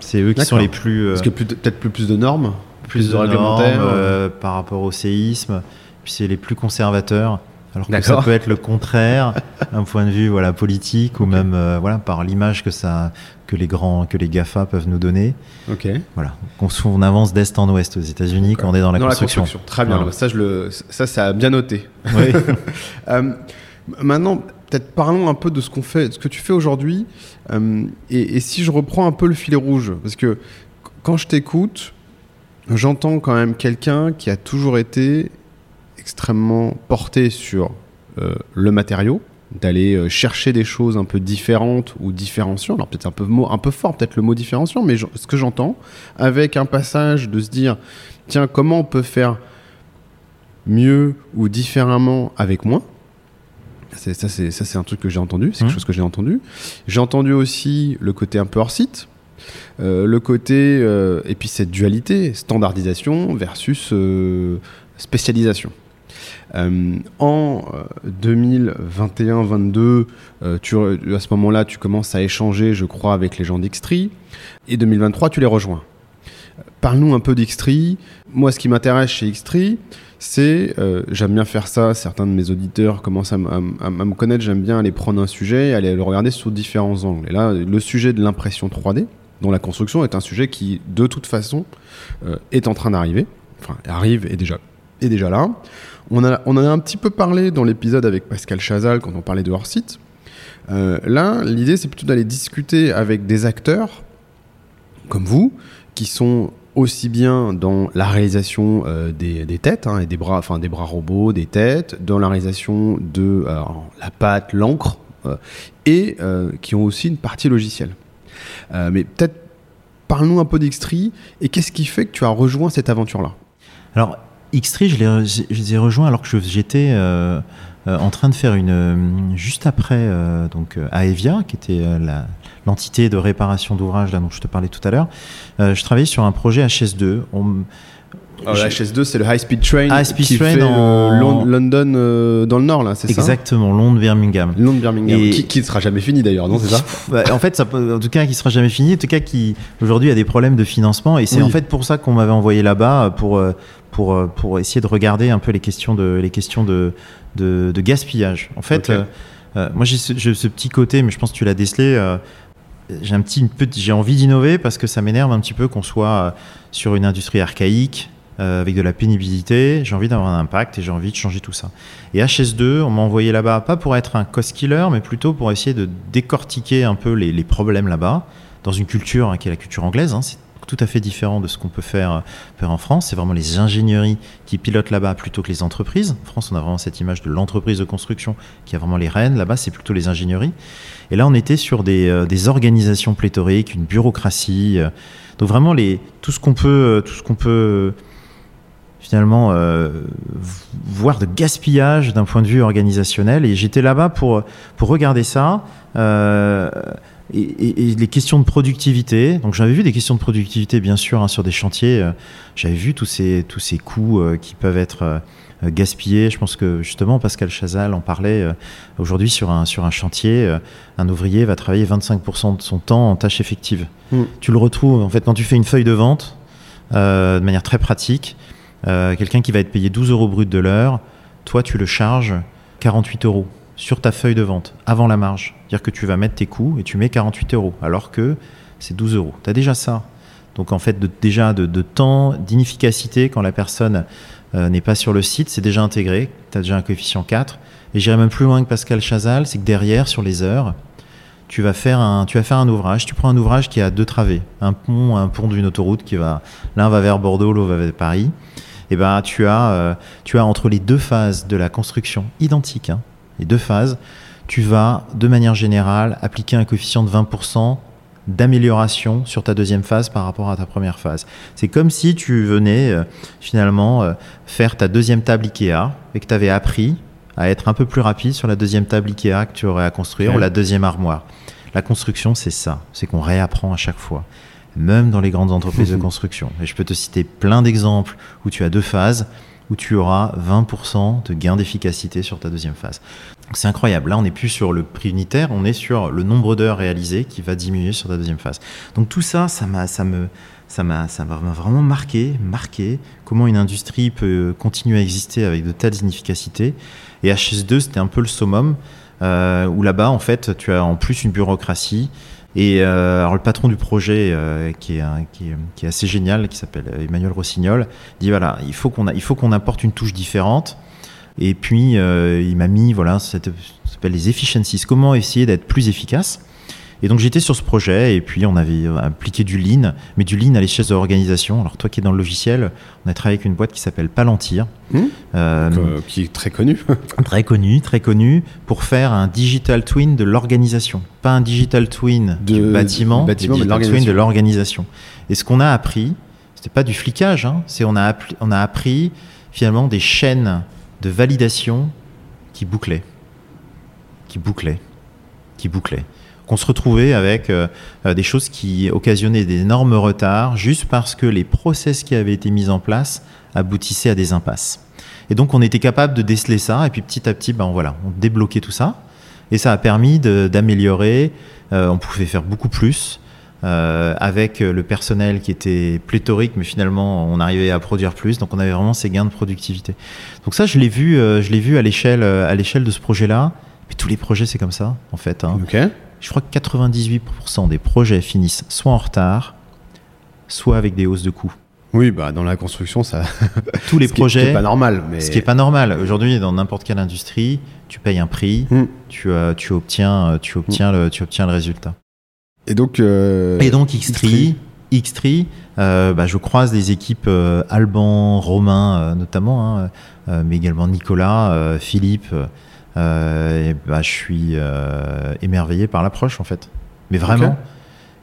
C'est eux qui sont les plus. Parce que peut-être plus, plus de normes Plus, de, réglementaires par rapport au séisme. Puis c'est les plus conservateurs. Alors que ça peut être le contraire, d'un point de vue voilà politique ou même euh, voilà par l'image que ça que les grands que les Gafa peuvent nous donner. Ok. Voilà. On, on avance d'est en ouest aux États-Unis quand on est dans la, construction. Très bien. Ça, je le, ça, ça a bien noté. Oui. euh, maintenant, peut-être parlons un peu de ce qu'on fait, de ce que tu fais aujourd'hui. Euh, et, et, si je reprends un peu le fil rouge, parce que quand je t'écoute, j'entends quand même quelqu'un qui a toujours été extrêmement porté sur euh, le matériau, d'aller euh, chercher des choses un peu différentes ou différenciantes. Alors peut-être un peu, un peu fort, peut-être le mot différenciant, mais ce que j'entends, avec un passage de se dire, tiens, comment on peut faire mieux ou différemment avec moins? Ça, c'est, ça, c'est un truc que j'ai entendu, c'est quelque mmh. chose que j'ai entendu. J'ai entendu aussi le côté un peu hors site, euh, le côté, et puis cette dualité, standardisation versus spécialisation. Euh, en 2021-22, euh, euh, à ce moment-là, tu commences à échanger, je crois, avec les gens d'Xtree. Et 2023, tu les rejoins. Parle-nous un peu d'Xtree. Moi, ce qui m'intéresse chez Xtree, c'est, j'aime bien faire ça, certains de mes auditeurs commencent à, me connaître, j'aime bien aller prendre un sujet et aller le regarder sous différents angles. Et là, le sujet de l'impression 3D, dont la construction est un sujet qui, de toute façon, est en train d'arriver, enfin, arrive et déjà, est déjà là. On, a, on en a un petit peu parlé dans l'épisode avec Pascal Chazal quand on parlait de hors-site. Euh, là, l'idée, c'est plutôt d'aller discuter avec des acteurs comme vous, qui sont aussi bien dans la réalisation euh, des, têtes hein, et des bras, des bras robots, des têtes, dans la réalisation de la pâte, l'encre, euh, et qui ont aussi une partie logicielle. mais peut-être parle-nous un peu d'Xtree et qu'est-ce qui fait que tu as rejoint cette aventure-là? Alors X3, je les, ai rejoints alors que j'étais euh, euh, en train de faire une. Euh, juste après, donc, à Evia, qui était l'entité de réparation d'ouvrages dont je te parlais tout à l'heure. je travaillais sur un projet HS2. On, ah, HS2, c'est le High Speed Train High Speed qui Train fait London dans le nord, là, c'est ça Exactement, Londres-Birmingham. Londres-Birmingham, et... qui ne sera jamais fini d'ailleurs, non, c'est ça bah, En fait, ça, en tout cas, qui sera jamais fini, en tout cas, qui aujourd'hui a des problèmes de financement, et c'est en fait pour ça qu'on m'avait envoyé là-bas, pour pour, euh, pour essayer de regarder un peu les questions de, les questions de, de, gaspillage. En fait, euh, euh, moi j'ai ce, ce, petit côté, mais je pense que tu l'as décelé. j'ai un petit, j'ai envie d'innover parce que ça m'énerve un petit peu qu'on soit sur une industrie archaïque, avec de la pénibilité. J'ai envie d'avoir un impact et j'ai envie de changer tout ça. Et HS2, on m'a envoyé là-bas, pas pour être un cost killer, mais plutôt pour essayer de décortiquer un peu les, problèmes là-bas, dans une culture hein, qui est la culture anglaise. Hein, tout à fait différent de ce qu'on peut faire, faire en France. C'est vraiment les ingénieries qui pilotent là-bas plutôt que les entreprises. En France, on a vraiment cette image de l'entreprise de construction qui a vraiment les rênes. Là-bas, c'est plutôt les ingénieries. Et là, on était sur des, euh, organisations pléthoriques, une bureaucratie. Euh. donc vraiment, tout ce qu'on peut, euh, tout ce qu'on peut finalement voir de gaspillage d'un point de vue organisationnel. Et j'étais là-bas pour, pour regarder ça. Euh, et, les questions de productivité. Donc j'avais vu des questions de productivité bien sûr hein, sur des chantiers. Euh, j'avais vu tous ces tous ces coûts euh, qui peuvent être euh, gaspillés. Je pense que justement Pascal Chazal en parlait aujourd'hui sur un sur un chantier. un ouvrier va travailler 25% de son temps en tâches effectives. Mm. Tu le retrouves en fait quand tu fais une feuille de vente de manière très pratique. Quelqu'un qui va être payé 12 euros brut de l'heure, toi tu le charges 48 euros sur ta feuille de vente avant la marge. C'est-à-dire que tu vas mettre tes coûts et tu mets 48 euros, alors que c'est 12 euros. Tu as déjà ça. Donc en fait, déjà de, temps, d'inefficacité quand la personne euh, n'est pas sur le site, c'est déjà intégré. Tu as déjà un coefficient 4. Et j'irai même plus loin que Pascal Chazal, c'est que derrière, sur les heures, tu vas faire un, tu vas faire un ouvrage. Tu prends un ouvrage qui a deux travées, un pont, un pont d'une autoroute qui va, l'un va vers Bordeaux, l'autre va vers Paris. Eh ben tu as, euh, tu as entre les deux phases de la construction identiques. Hein, les deux phases, tu vas de manière générale appliquer un coefficient de 20% d'amélioration sur ta deuxième phase par rapport à ta première phase. C'est comme si tu venais euh, finalement euh, faire ta deuxième table Ikea et que tu avais appris à être un peu plus rapide sur la deuxième table Ikea que tu aurais à construire ou la deuxième armoire. La construction, c'est ça, c'est qu'on réapprend à chaque fois, même dans les grandes entreprises de construction. Et je peux te citer plein d'exemples où tu as deux phases où tu auras 20% de gain d'efficacité sur ta deuxième phase. C'est incroyable. Là, on n'est plus sur le prix unitaire, on est sur le nombre d'heures réalisées qui va diminuer sur ta deuxième phase. Donc tout ça, ça m'a, ça me, ça m'a, ça m'a vraiment marqué, marqué comment une industrie peut continuer à exister avec de telles inefficacités. Et HS2, c'était un peu le summum, où là-bas, en fait, tu as en plus une bureaucratie. Et euh, alors le patron du projet, euh, qui, est, qui, est, qui est assez génial, qui s'appelle Emmanuel Rossignol, dit voilà, il faut qu'on qu'on apporte une touche différente. Et puis euh, il m'a mis voilà, ça s'appelle les efficiencies. Comment essayer d'être plus efficace? Et donc j'étais sur ce projet et puis on avait appliqué du lean, mais du lean à l'échelle de l'organisation. Alors toi qui es dans le logiciel, on a travaillé avec une boîte qui s'appelle Palantir, Hmm. euh, Euh, qui est très connu. très connue, très connue, pour faire un digital twin de l'organisation. Pas un digital twin De- du bâtiment, mais de digital twin de l'organisation. Et ce qu'on a appris, c'était pas du flicage, hein, c'est on a, on a appris finalement des chaînes de validation qui bouclaient, qui bouclaient, qui bouclaient. Qu'on se retrouvait avec euh, euh, des choses qui occasionnaient d'énormes retards juste parce que les process qui avaient été mis en place aboutissaient à des impasses. Et donc on était capable de déceler ça et puis petit à petit, ben voilà, on débloquait tout ça et ça a permis d'améliorer. euh, on pouvait faire beaucoup plus euh, avec le personnel qui était pléthorique, mais finalement on arrivait à produire plus. Donc on avait vraiment ces gains de productivité. Donc ça, je l'ai vu, euh, je l'ai vu à l'échelle, euh, à l'échelle de ce projet-là. Mais tous les projets, c'est comme ça, en fait. hein. ok. Je crois que 98% des projets finissent soit en retard, soit avec des hausses de coûts. Oui, bah dans la construction, ça. Tous les ce qui est- qui est projets, pas normal, mais. ce qui est pas normal. Aujourd'hui, dans n'importe quelle industrie, tu payes un prix, Hmm. tu, euh, tu obtiens, euh, tu obtiens le, tu obtiens le résultat. Et donc. euh, Et donc Xtree, Xtree, euh, bah, je croise des équipes Alban, Romain notamment, hein, mais également Nicolas, Philippe. Euh, et bah, je suis euh, émerveillé par l'approche en fait. Mais vraiment.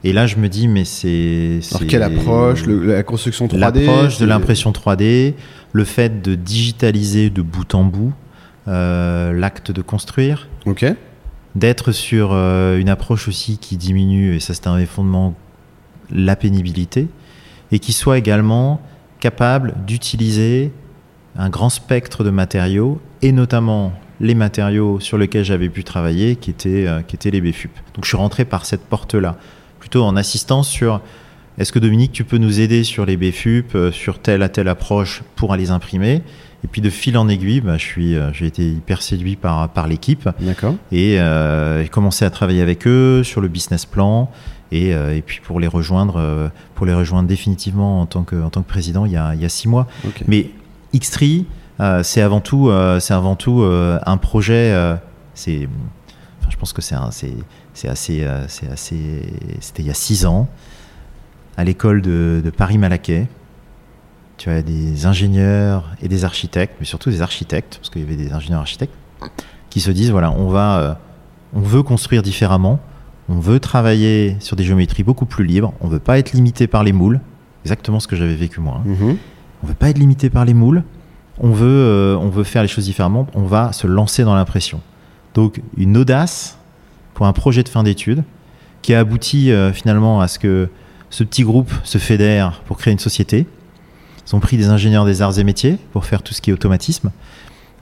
Et là, je me dis, mais c'est. Alors quelle approche le- La construction 3D L'approche de l'impression 3D, le fait de digitaliser de bout en bout euh, l'acte de construire, Ok. d'être sur euh, une approche aussi qui diminue, et ça c'est un des fondements, la pénibilité, et qui soit également capable d'utiliser un grand spectre de matériaux, et notamment les matériaux sur lesquels j'avais pu travailler, qui étaient, euh, qui étaient les BFUP. Donc je suis rentré par cette porte-là, plutôt en assistance sur est-ce que Dominique, tu peux nous aider sur les BFUP, euh, sur telle à telle approche pour les imprimer? Et puis de fil en aiguille, bah, je suis, euh, j'ai été hyper séduit par, par l'équipe D'accord. et j'ai commencé à travailler avec eux sur le business plan et, et puis pour les rejoindre, pour les rejoindre définitivement en tant que, en tant que président il y a, il y a six mois. Ok. Mais Xtree, c'est avant tout, euh, c'est avant tout euh, un projet. euh, c'est, enfin, je pense que c'est, assez, euh, c'est assez. C'était il y a six ans à l'école de, de Paris-Malaquais. Tu as des ingénieurs et des architectes, mais surtout des architectes, parce qu'il y avait des ingénieurs architectes, qui se disent voilà, on va, euh, on veut construire différemment, on veut travailler sur des géométries beaucoup plus libres, on veut pas être limité par les moules, exactement ce que j'avais vécu moi. hein. Mhm. On veut pas être limité par les moules. On veut, euh, on veut faire les choses différemment. On va se lancer dans l'impression. Donc une audace pour un projet de fin d'études qui a abouti euh, finalement à ce que ce petit groupe se fédère pour créer une société. Ils ont pris des ingénieurs des arts et métiers pour faire tout ce qui est automatisme.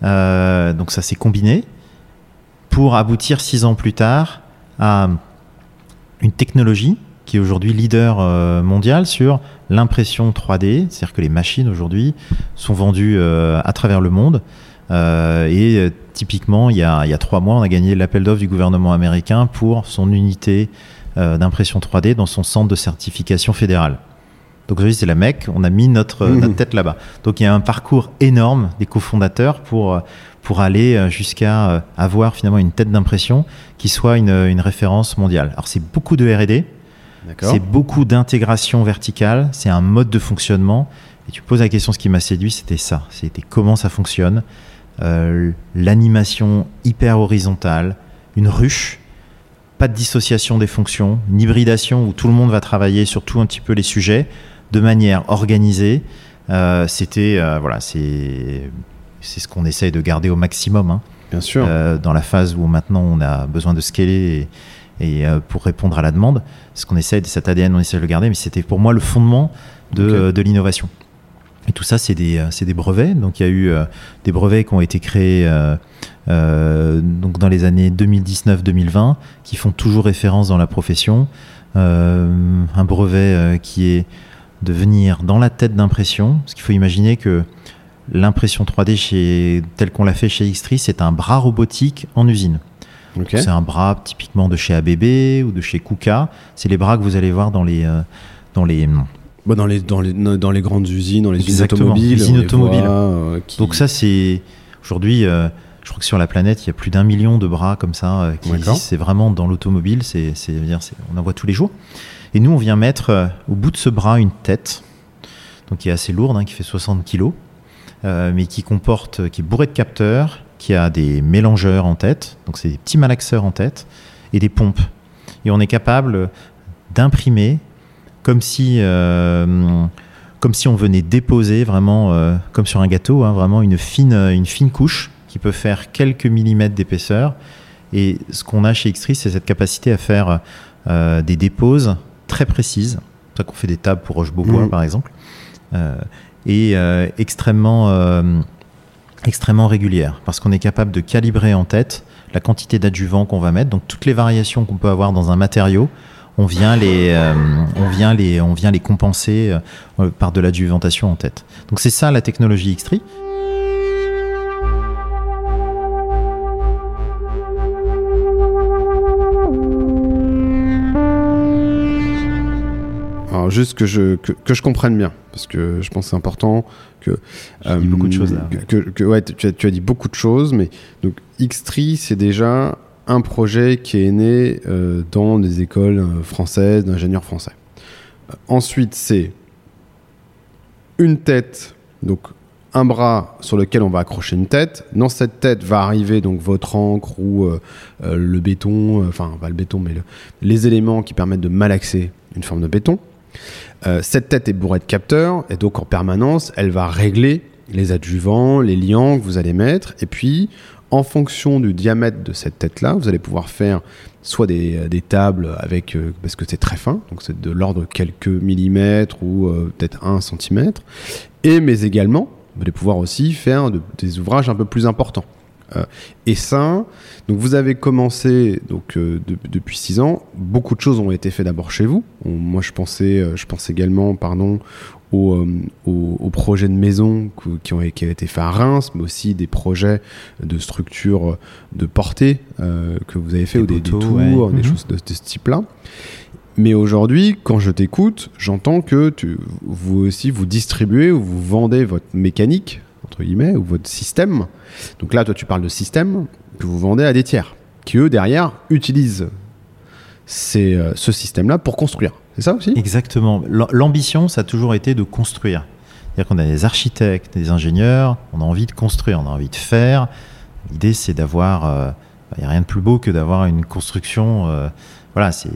Euh, donc ça s'est combiné pour aboutir six ans plus tard à une technologie qui est aujourd'hui leader euh, mondial sur l'impression 3D, c'est-à-dire que les machines aujourd'hui sont vendues euh, à travers le monde. Euh, et typiquement, il y, a, il y a trois mois, on a gagné l'appel d'offres du gouvernement américain pour son unité d'impression 3D dans son centre de certification fédérale. Donc aujourd'hui, c'est la MEC, on a mis notre, notre tête là-bas. Donc il y a un parcours énorme des cofondateurs pour, pour aller jusqu'à avoir finalement une tête d'impression qui soit une, une référence mondiale. Alors c'est beaucoup de R&D. C'est beaucoup d'intégration verticale, c'est un mode de fonctionnement. Et tu poses la question, ce qui m'a séduit, c'était ça. C'était comment ça fonctionne. Euh, L'animation hyper horizontale, une ruche, pas de dissociation des fonctions, une hybridation où tout le monde va travailler sur tout un petit peu les sujets de manière organisée. Euh, c'était, euh, voilà, c'est c'est ce qu'on essaye de garder au maximum. hein. Bien sûr. Euh, dans la phase où maintenant on a besoin de scaler et, euh, pour répondre à la demande. Ce qu'on essaie, de cet ADN, on essaie de le garder, mais c'était pour moi le fondement de, euh, de l'innovation. Et tout ça, c'est des, euh, c'est des brevets. Donc il y a eu euh, des brevets qui ont été créés donc dans les années 2019-2020, qui font toujours référence dans la profession. Un brevet qui est de venir dans la tête d'impression, parce qu'il faut imaginer que l'impression 3D chez, telle qu'on l'a fait chez Xtree, c'est un bras robotique en usine. C'est un bras typiquement de chez ABB ou de chez Kuka. C'est les bras que vous allez voir dans les, euh, dans les. Bah, dans, les, dans, les, dans les grandes usines, dans les usines Exactement, automobiles. usines les automobiles. voit, euh, qui- Donc ça, c'est aujourd'hui, euh, je crois que sur la planète, il y a plus d'un million de bras comme ça euh, qui existent. C'est vraiment dans l'automobile. C'est, on en voit tous les jours. Et nous, on vient mettre au bout de ce bras une tête, donc qui est assez lourde, hein, qui fait 60 kilos, mais qui comporte, qui est bourré de capteurs, qui a des mélangeurs en tête, donc c'est des petits malaxeurs en tête, et des pompes. Et on est capable d'imprimer comme si, euh, comme si on venait déposer vraiment, euh, comme sur un gâteau, hein, vraiment une fine, une fine couche qui peut faire quelques millimètres d'épaisseur. Et ce qu'on a chez Xtree, c'est cette capacité à faire euh, des déposes très précises. C'est pour ça qu'on fait des tables pour Roche-Beaubois, Mhm. par exemple. Euh, et euh, extrêmement, euh, extrêmement régulières, parce qu'on est capable de calibrer en tête la quantité d'adjuvants qu'on va mettre. Donc toutes les variations qu'on peut avoir dans un matériau, on vient les, euh, on vient les, on compenser par de l'adjuvantation en tête. Donc c'est ça la technologie Xtree. Juste que je, que, que je comprenne bien, parce que je pense que c'est important que... J'ai dit beaucoup de choses, là, que-. Que, ouais, tu, as, tu as dit beaucoup de choses, mais donc Xtree, c'est déjà un projet qui est né euh, dans des écoles euh, françaises, d'ingénieurs français. Euh, ensuite, c'est une tête, donc un bras sur lequel on va accrocher une tête. Dans cette tête va arriver donc votre encre ou euh, euh, le béton, euh, enfin pas le béton, mais le- les éléments qui permettent de malaxer une forme de béton. Euh, cette tête est bourrée de capteurs et donc en permanence, elle va régler les adjuvants, les liants que vous allez mettre. Et puis, en fonction du diamètre de cette tête-là, vous allez pouvoir faire soit des, euh, tables avec, euh, parce que c'est très fin, donc c'est de l'ordre de quelques millimètres ou peut-être un centimètre. Et mais également, vous allez pouvoir aussi faire de- des ouvrages un peu plus importants. Euh, et ça, donc vous avez commencé donc euh, de- depuis six ans. Beaucoup de choses ont été faites d'abord chez vous. On- moi, je pensais, euh, je pense également, pardon, aux, projets de maison qui ont qui ont été faits à Reims, mais aussi des projets de structure euh, de portée euh, que vous avez fait Des ou des, des tours, ouais. des Mhm. choses de, de ce type-là. Mais aujourd'hui, quand je t'écoute, j'entends que tu, vous aussi vous distribuez ou vous vendez votre mécanique entre guillemets ou votre système. Donc là, toi, tu parles de système que vous vendez à des tiers, qui eux derrière utilisent ces, euh, ce système-là pour construire. C'est ça aussi? Exactement. L'ambition, ça a toujours été de construire. C'est-à-dire qu'on a des architectes, des ingénieurs, on a envie de construire, on a envie de faire. L'idée, c'est d'avoir. euh, Il n'y a rien de plus beau que d'avoir une construction. euh, voilà, c'est-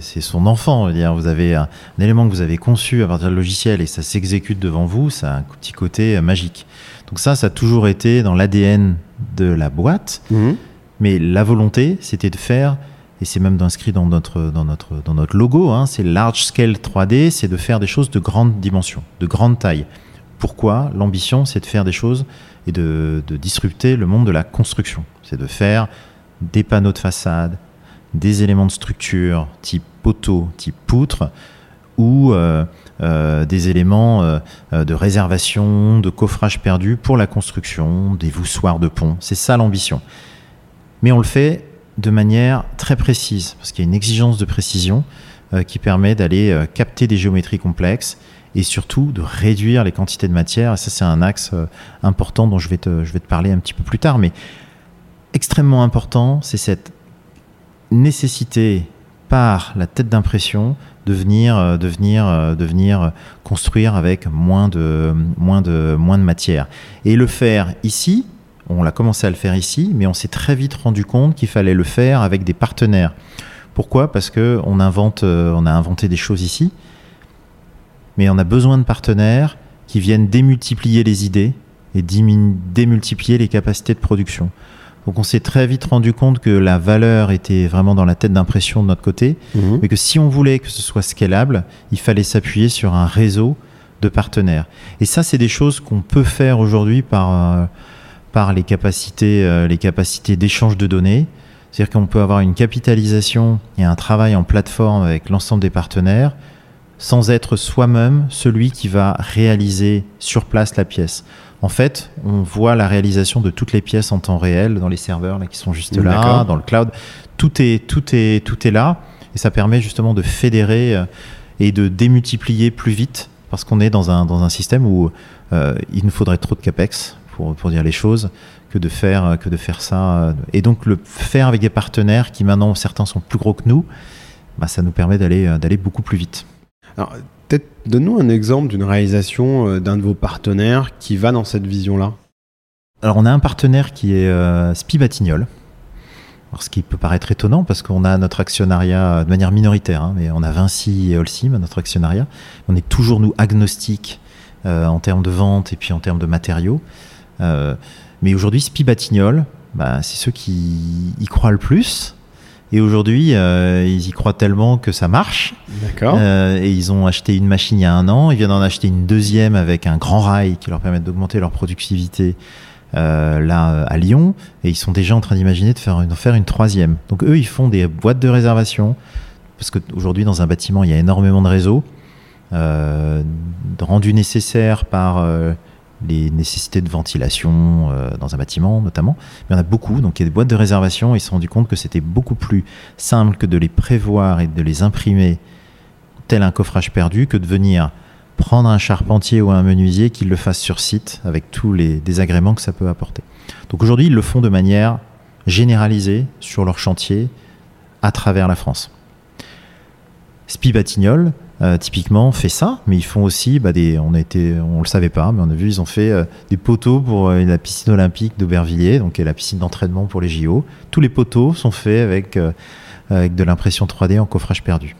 c'est son enfant. je veux dire, vous avez un, un élément que vous avez conçu à partir de logiciel et ça s'exécute devant vous, ça a un petit côté euh, magique. Donc, ça, ça a toujours été dans l'ADN de la boîte. Mhm. Mais la volonté, c'était de faire, et c'est même inscrit dans notre, dans notre, dans notre logo, hein, c'est large scale 3D, c'est de faire des choses de grande dimension, de grande taille. Pourquoi? L'ambition, c'est de faire des choses et de, de disrupter le monde de la construction. C'est de faire des panneaux de façade, des éléments de structure type poteau, type poutre, ou euh, euh, des éléments euh, de réservation, de coffrage perdu pour la construction, des voussoirs de pont. C'est ça l'ambition. Mais on le fait de manière très précise, parce qu'il y a une exigence de précision qui permet d'aller capter des géométries complexes et surtout de réduire les quantités de matière. Et ça, c'est un axe important dont je vais te parler un petit peu plus tard. Mais extrêmement important, c'est cette nécessité par la tête d'impression de venir, euh, de venir, euh, de venir construire avec moins de, moins, de, moins de matière. Et le faire ici, on l'a commencé à le faire ici, mais on s'est très vite rendu compte qu'il fallait le faire avec des partenaires. Pourquoi? Parce que on invente, euh, on a inventé des choses ici, mais on a besoin de partenaires qui viennent démultiplier les idées et démultiplier les capacités de production. Donc on s'est très vite rendu compte que la valeur était vraiment dans la tête d'impression de notre côté, Mhm. mais que si on voulait que ce soit scalable, il fallait s'appuyer sur un réseau de partenaires. Et ça, c'est des choses qu'on peut faire aujourd'hui par, euh, par les capacités, euh, les capacités d'échange de données. C'est-à-dire qu'on peut avoir une capitalisation et un travail en plateforme avec l'ensemble des partenaires sans être soi-même celui qui va réaliser sur place la pièce. En fait, on voit la réalisation de toutes les pièces en temps réel dans les serveurs là, qui sont juste là, dans le cloud. Tout est, tout, est, tout est là et ça permet justement de fédérer euh, et de démultiplier plus vite parce qu'on est dans un, dans un système où euh, il nous faudrait trop de capex pour, pour dire les choses que de faire, que de faire ça. euh, Et donc le faire avec des partenaires qui maintenant certains sont plus gros que nous, bah, ça nous permet d'aller d'aller beaucoup plus vite. Alors, peut-être donne-nous un exemple d'une réalisation euh, d'un de vos partenaires qui va dans cette vision-là. Alors on a un partenaire qui est euh, Spi Batignolles. Alors, ce qui peut paraître étonnant parce qu'on a notre actionnariat euh, de manière minoritaire, hein, mais on a Vinci et Holcim, notre actionnariat. On est toujours nous agnostiques en termes de vente et puis en termes de matériaux. Mais aujourd'hui, Spi Batignolles, bah, c'est ceux qui y croient le plus. Et aujourd'hui, euh, ils y croient tellement que ça marche. D'accord. Euh, et ils ont acheté une machine il y a un an. Ils viennent d'en acheter une deuxième avec un grand rail qui leur permet d'augmenter leur productivité euh, là à Lyon. Et ils sont déjà en train d'imaginer de faire, une, faire une troisième. Donc eux, ils font des boîtes de réservation. Parce qu'aujourd'hui, dans un bâtiment, il y a énormément de réseaux rendus nécessaires par les nécessités de ventilation euh, dans un bâtiment notamment. Mais il y en a beaucoup, donc il y a des boîtes de réservation. Ils se sont rendus compte que c'était beaucoup plus simple que de les prévoir et de les imprimer tel un coffrage perdu que de venir prendre un charpentier ou un menuisier qui le fasse sur site avec tous les désagréments que ça peut apporter. Donc aujourd'hui, ils le font de manière généralisée sur leur chantier à travers la France. Spi Batignolles, euh, typiquement, fait ça, mais ils font aussi, bah, des, on, a été, on le savait pas, mais on a vu, ils ont fait euh, des poteaux pour euh, la piscine olympique d'Aubervilliers, donc qui est la piscine d'entraînement pour les JO. Tous les poteaux sont faits avec, avec de l'impression 3D en coffrage perdu.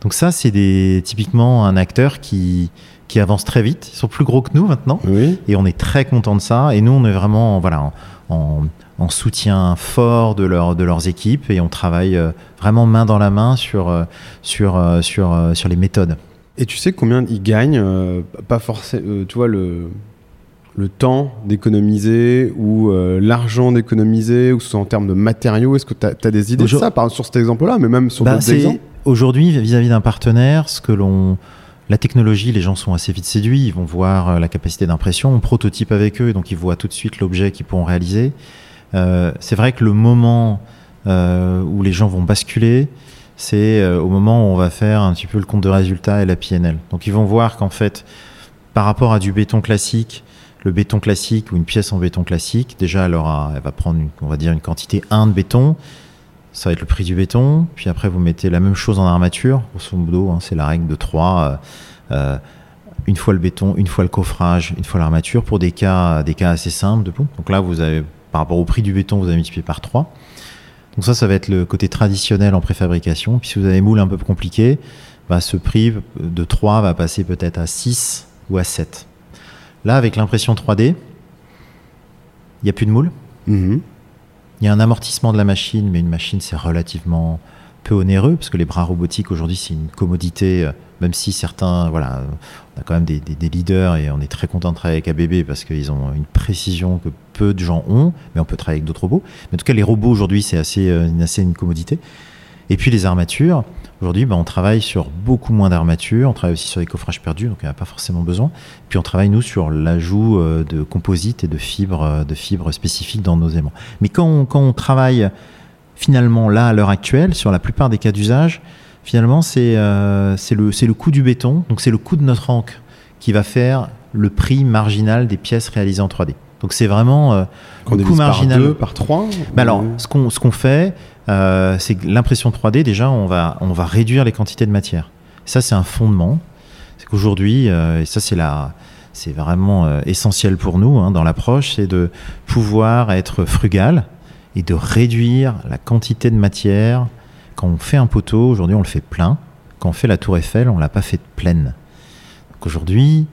Donc ça, c'est des, typiquement un acteur qui, qui avance très vite. Ils sont plus gros que nous maintenant. Oui. Et on est très content de ça. Et nous, on est vraiment voilà, en, en- en soutien fort de, leur, de leurs équipes et on travaille euh, vraiment main dans la main sur, euh, sur, euh, sur, sur les méthodes. Et tu sais combien ils gagnent euh, Pas forcément, tu vois, le, le temps d'économiser ou euh, l'argent d'économiser, ou ce soit en termes de matériaux? Est-ce que tu as, des idées de ça par, sur cet exemple-là, mais même sur Bah, d'autres exemples? Aujourd'hui, vis-à-vis d'un partenaire, ce que l'on. La technologie, les gens sont assez vite séduits, ils vont voir la capacité d'impression, on prototype avec eux, donc ils voient tout de suite l'objet qu'ils pourront réaliser. Euh, c'est vrai que le moment euh, où les gens vont basculer, c'est euh, au moment où on va faire un petit peu le compte de résultat et la PNL. Donc ils vont voir qu'en fait, par rapport à du béton classique, le béton classique ou une pièce en béton classique, déjà elle, elle va prendre, une, on va dire, une quantité 1 de béton, ça va être le prix du béton, puis après vous mettez la même chose en armature, grosso modo, hein, c'est la règle de 3. euh, euh, une fois le béton, une fois le coffrage, une fois l'armature, pour des cas, des cas assez simples. De. Donc là, vous avez, par rapport au prix du béton, vous avez multiplié par 3. Donc ça, ça va être le côté traditionnel en préfabrication. Puis si vous avez moule un peu compliqué, bah, ce prix de 3 va passer peut-être à 6 ou à 7. Là, avec l'impression 3D, il n'y a plus de moule. Mhm. Il y a un amortissement de la machine, mais une machine, c'est relativement peu onéreux, parce que les bras robotiques, aujourd'hui, c'est une commodité, euh, même si certains, voilà, on a quand même des, leaders, et on est très content de travailler avec ABB, parce qu'ils ont une précision que peu de gens ont, mais on peut travailler avec d'autres robots. Mais en tout cas, les robots, aujourd'hui, c'est assez, euh, une, commodité. Et puis les armatures, aujourd'hui, bah, on travaille sur beaucoup moins d'armatures, on travaille aussi sur des coffrages perdus, donc il n'y a pas forcément besoin. Puis on travaille, nous, sur l'ajout euh, de composites et de fibres, de fibres spécifiques dans nos aimants. Mais quand quand on travaille finalement là, à l'heure actuelle, sur la plupart des cas d'usage, finalement, c'est euh, le, le coût du béton, donc c'est le coût de notre encre qui va faire le prix marginal des pièces réalisées en 3D. Donc c'est vraiment euh, le coût marginal. par deux, par trois Bah alors, ce qu'on ce qu'on fait, euh, c'est que l'impression 3D, déjà, on va, on va réduire les quantités de matière. Ça, c'est un fondement. C'est qu'aujourd'hui, euh, et ça, c'est la. C'est vraiment essentiel pour nous hein, dans l'approche, c'est de pouvoir être frugal et de réduire la quantité de matière. Quand on fait un poteau, aujourd'hui, on le fait plein. Quand on fait la tour Eiffel, on l'a pas fait pleine. Aujourd'hui,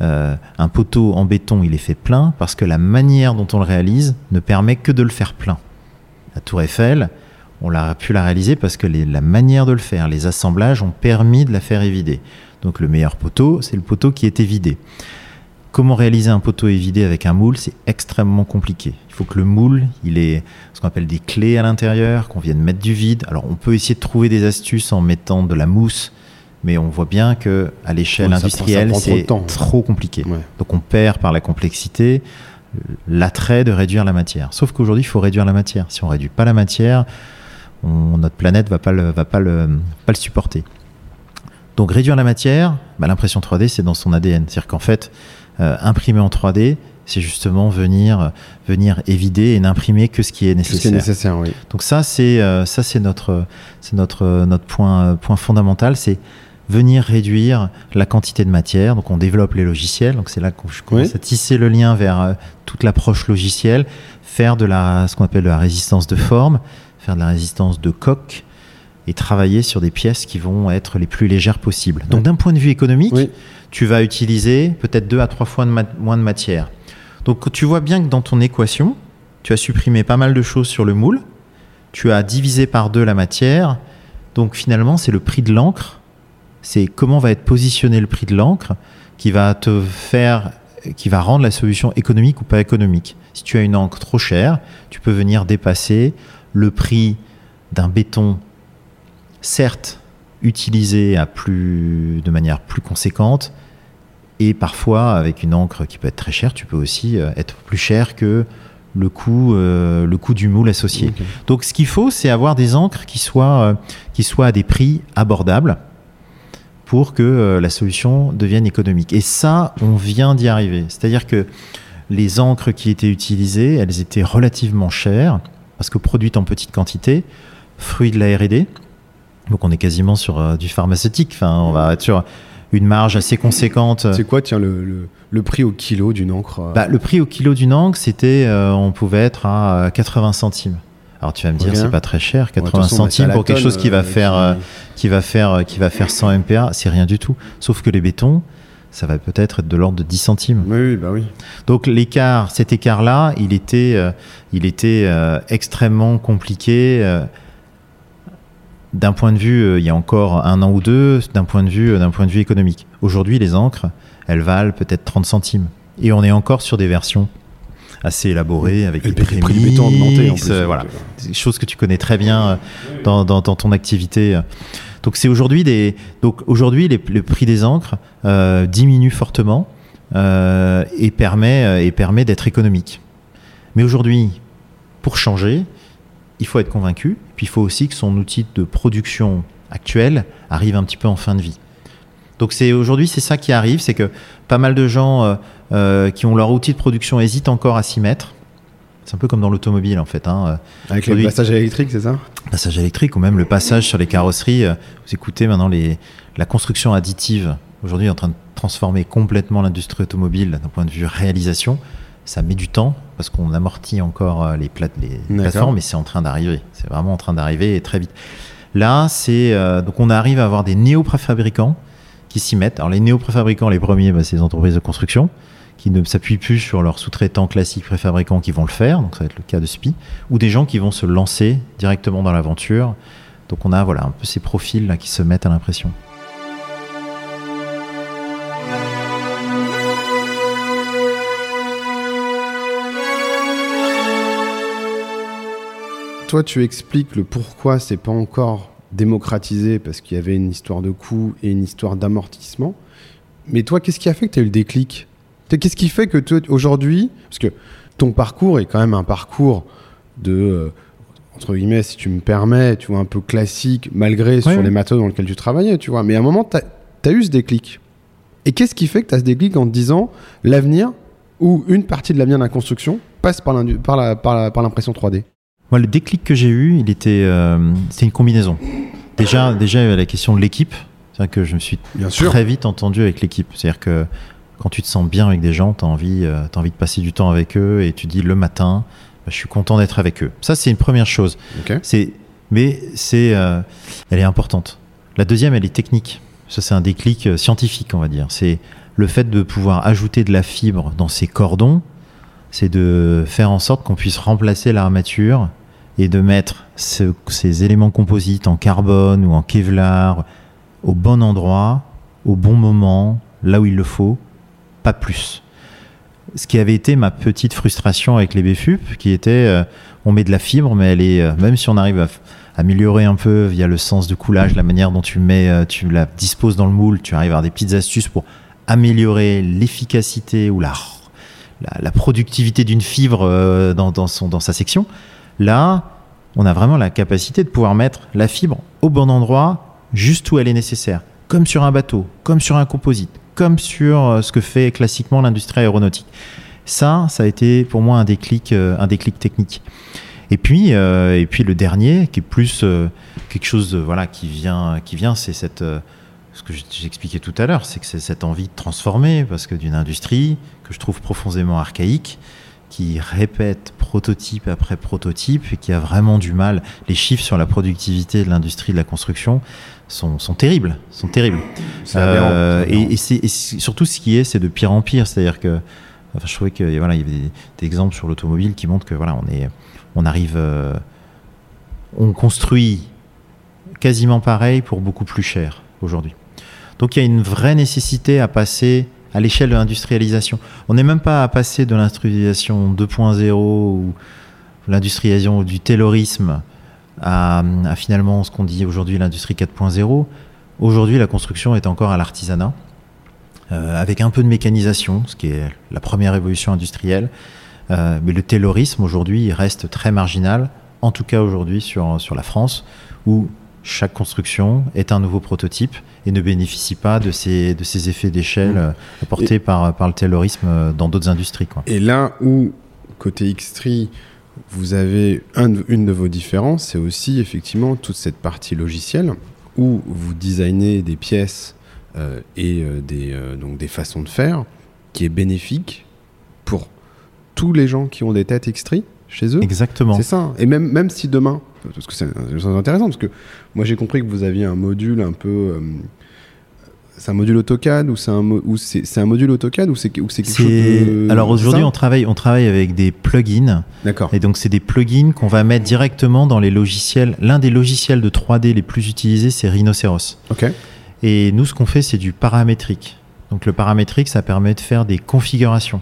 euh, un poteau en béton, il est fait plein parce que la manière dont on le réalise ne permet que de le faire plein. La tour Eiffel, on l'a pu la réaliser parce que la manière de le faire, les assemblages ont permis de la faire évider. Donc le meilleur poteau, c'est le poteau qui est évidé. Comment réaliser un poteau évidé avec un moule C'est extrêmement compliqué. Il faut que le moule, il ait ce qu'on appelle des clés à l'intérieur, qu'on vienne mettre du vide. Alors on peut essayer de trouver des astuces en mettant de la mousse, mais on voit bien que à l'échelle Ouais, industrielle, trop c'est trop compliqué. Ouais. Donc on perd par la complexité l'attrait de réduire la matière. Sauf qu'aujourd'hui, il faut réduire la matière. Si on réduit pas la matière, on- notre planète va pas le, va pas le, pas le supporter. Donc réduire la matière, bah, l'impression 3D, c'est dans son ADN. C'est-à-dire qu'en fait, euh, imprimer en 3D, c'est justement venir, venir évider et n'imprimer que ce qui est Tout ce qui est nécessaire. oui. Donc ça, c'est euh, ça, c'est notre, c'est notre, euh, notre point, euh, point fondamental, c'est venir réduire la quantité de matière. Donc on développe les logiciels. Donc c'est là que je commence Oui. à tisser le lien vers euh, toute l'approche logicielle, faire de la, ce qu'on appelle de la résistance de forme, faire de la résistance de coque et travailler sur des pièces qui vont être les plus légères possibles. Donc d'un point de vue économique, Oui. Tu vas utiliser peut-être deux à trois fois moins de matière. Donc tu vois bien que dans ton équation, tu as supprimé pas mal de choses sur le moule, tu as divisé par deux la matière, donc finalement c'est le prix de l'encre, c'est comment va être positionné le prix de l'encre qui va te faire, qui va rendre la solution économique ou pas économique. Si tu as une encre trop chère, tu peux venir dépasser le prix d'un béton, certes utilisé à plus, de manière plus conséquente, et parfois, avec une encre qui peut être très chère, tu peux aussi euh, être plus cher que le coût, euh, le coût du moule associé. Donc, ce qu'il faut, c'est avoir des encres qui soient, euh, qui soient à des prix abordables pour que euh, la solution devienne économique. Et ça, on vient d'y arriver. C'est-à-dire que les encres qui étaient utilisées, elles étaient relativement chères parce que produites en petite quantité, fruit de la R&D. Donc, on est quasiment sur du pharmaceutique. Enfin, on va être sur une marge assez conséquente. C'est quoi, tiens, le, le, le prix au kilo d'une encre euh, Bah, le prix au kilo d'une encre, c'était, euh, on pouvait être à euh, 80 centimes. Alors tu vas me dire, c'est pas très cher, bon, de 80 toute façon, bah, centimes pour quelque tonne, chose qui va euh, faire, qui- euh, qui va faire, euh, qui va faire 100 MPa, c'est rien du tout. Sauf que les bétons, ça va peut-être être de l'ordre de 10 centimes. Oui, oui, bah oui. Donc l'écart, cet écart-là, il était, euh, il était euh, extrêmement compliqué. euh, d'un point de vue, euh, il y a encore un an ou deux, d'un point de vue, euh, d'un point de vue économique. Aujourd'hui, les encres, elles valent peut-être 30 centimes. Et on est encore sur des versions assez élaborées avec Et des prix du béton augmenté en plus. euh, voilà, C'est des choses que tu connais très bien euh, dans, dans- dans ton activité. Donc c'est aujourd'hui des, donc aujourd'hui les- le prix des encres euh, diminue fortement euh, et permet euh, et permet d'être économique. Mais aujourd'hui, pour changer, il faut être convaincu. Puis il faut aussi que son outil de production actuel arrive un petit peu en fin de vie. Donc c'est aujourd'hui c'est ça qui arrive, c'est que pas mal de gens euh, euh, qui ont leur outil de production hésitent encore à s'y mettre. C'est un peu comme dans l'automobile en fait. Hein. Avec le passage électrique, c'est ça? Passage électrique ou même le passage sur les carrosseries. euh, Vous écoutez maintenant les, la construction additive. Aujourd'hui, est en train de transformer complètement l'industrie automobile d'un point de vue réalisation. Ça met du temps parce qu'on amortit encore euh, les, plate- les plateformes, mais c'est en train d'arriver. C'est vraiment en train d'arriver et très vite. Là, c'est euh, donc on arrive à avoir des néo-préfabricants qui s'y mettent. Alors les néo-préfabricants, les premiers, bah, c'est les entreprises de construction qui ne s'appuient plus sur leurs sous-traitants classiques préfabricants qui vont le faire. Donc ça va être le cas de SPI ou des gens qui vont se lancer directement dans l'aventure. Donc on a voilà un peu ces profils là qui se mettent à l'impression. Toi, tu expliques le pourquoi c'est pas encore démocratisé parce qu'il y avait une histoire de coût et une histoire d'amortissement. Mais toi, qu'est-ce qui a fait que tu as eu le déclic? Qu'est-ce qui fait que toi, aujourd'hui, parce que ton parcours est quand même un parcours de, euh, entre guillemets, si tu me permets, tu vois, un peu classique, malgré sur ouais. les méthodes dans lesquelles tu travaillais, tu vois. Mais à un moment, tu as, eu ce déclic. Et qu'est-ce qui fait que tu as ce déclic en te disant l'avenir ou une partie de l'avenir de la construction passe par l'indu- par la- par la- par l'impression 3D Moi, le déclic que j'ai eu, il était, euh, c'était une combinaison. Déjà, déjà, il y avait la question de l'équipe. C'est-à-dire que je me suis Bien très vite entendu avec l'équipe. C'est-à-dire que quand tu te sens bien avec des gens, tu as envie, euh, envie de passer du temps avec eux et tu dis le matin, bah, je suis content d'être avec eux. Ça, c'est une première chose. C'est, mais c'est, euh, elle est importante. La deuxième, elle est technique. Ça, c'est un déclic scientifique, on va dire. C'est le fait de pouvoir ajouter de la fibre dans ces cordons, c'est de faire en sorte qu'on puisse remplacer l'armature et de mettre ce- ces éléments composites en carbone ou en kevlar au bon endroit, au bon moment, là où il le faut, pas plus. Ce qui avait été ma petite frustration avec les BFUP, qui était, euh, on met de la fibre, mais elle est, euh, même si on arrive à améliorer un peu via le sens de coulage, la manière dont tu mets, euh, tu la disposes dans le moule, tu arrives à avoir des petites astuces pour améliorer l'efficacité ou la, la, productivité d'une fibre euh, dans, son, dans sa section. Là, on a vraiment la capacité de pouvoir mettre la fibre au bon endroit, juste où elle est nécessaire, comme sur un bateau, comme sur un composite, comme sur euh, ce que fait classiquement l'industrie aéronautique. Ça, ça a été pour moi un déclic, euh, un déclic technique. Et puis, et puis le dernier, qui est plus quelque chose, de, voilà, qui vient, qui vient, c'est cette, ce que j'expliquais tout à l'heure, c'est que c'est cette envie de transformer, parce que d'une industrie que je trouve profondément archaïque, qui répète prototype après prototype et qui a vraiment du mal. Les chiffres sur la productivité de l'industrie de la construction sont, sont terribles, sont terribles. Euh, et, et surtout, ce qui est, c'est de pire en pire. C'est-à-dire que, enfin, je trouvais que voilà, il y avait des, des exemples sur l'automobile qui montrent que voilà, on est, on arrive, euh, on construit quasiment pareil pour beaucoup plus cher aujourd'hui. Donc il y a une vraie nécessité à passer à l'échelle de l'industrialisation. On n'est même pas à passer de l'industrialisation 2.0 ou l'industrialisation du taylorisme à, finalement ce qu'on dit aujourd'hui l'industrie 4.0. Aujourd'hui, la construction est encore à l'artisanat, euh, avec un peu de mécanisation, ce qui est la première évolution industrielle. Euh, mais le taylorisme aujourd'hui reste très marginal, en tout cas aujourd'hui sur, sur la France, où chaque construction est un nouveau prototype et ne bénéficie pas de ces, de ces effets d'échelle euh, apportés par, par le taylorisme euh, dans d'autres industries. Quoi. Et là où, côté Xtree, vous avez un une de vos différences, c'est aussi effectivement toute cette partie logicielle où vous designez des pièces euh, et euh, des, euh, donc des façons de faire qui est bénéfique pour tous les gens qui ont des têtes Xtree chez eux. Exactement. C'est ça. Et même, même si demain, parce que c'est intéressant, parce que moi j'ai compris que vous aviez un module un peu. euh, c'est un module AutoCAD ou c'est un, mo- c'est un module AutoCAD ou c'est quelque chose de. Alors aujourd'hui, on travaille, on travaille avec des plugins. D'accord. Et donc, c'est des plugins qu'on va mettre directement dans les logiciels. L'un des logiciels de 3D les plus utilisés, c'est Rhinoceros. Ok. Et nous, ce qu'on fait, c'est du paramétrique. Donc, le paramétrique, ça permet de faire des configurations.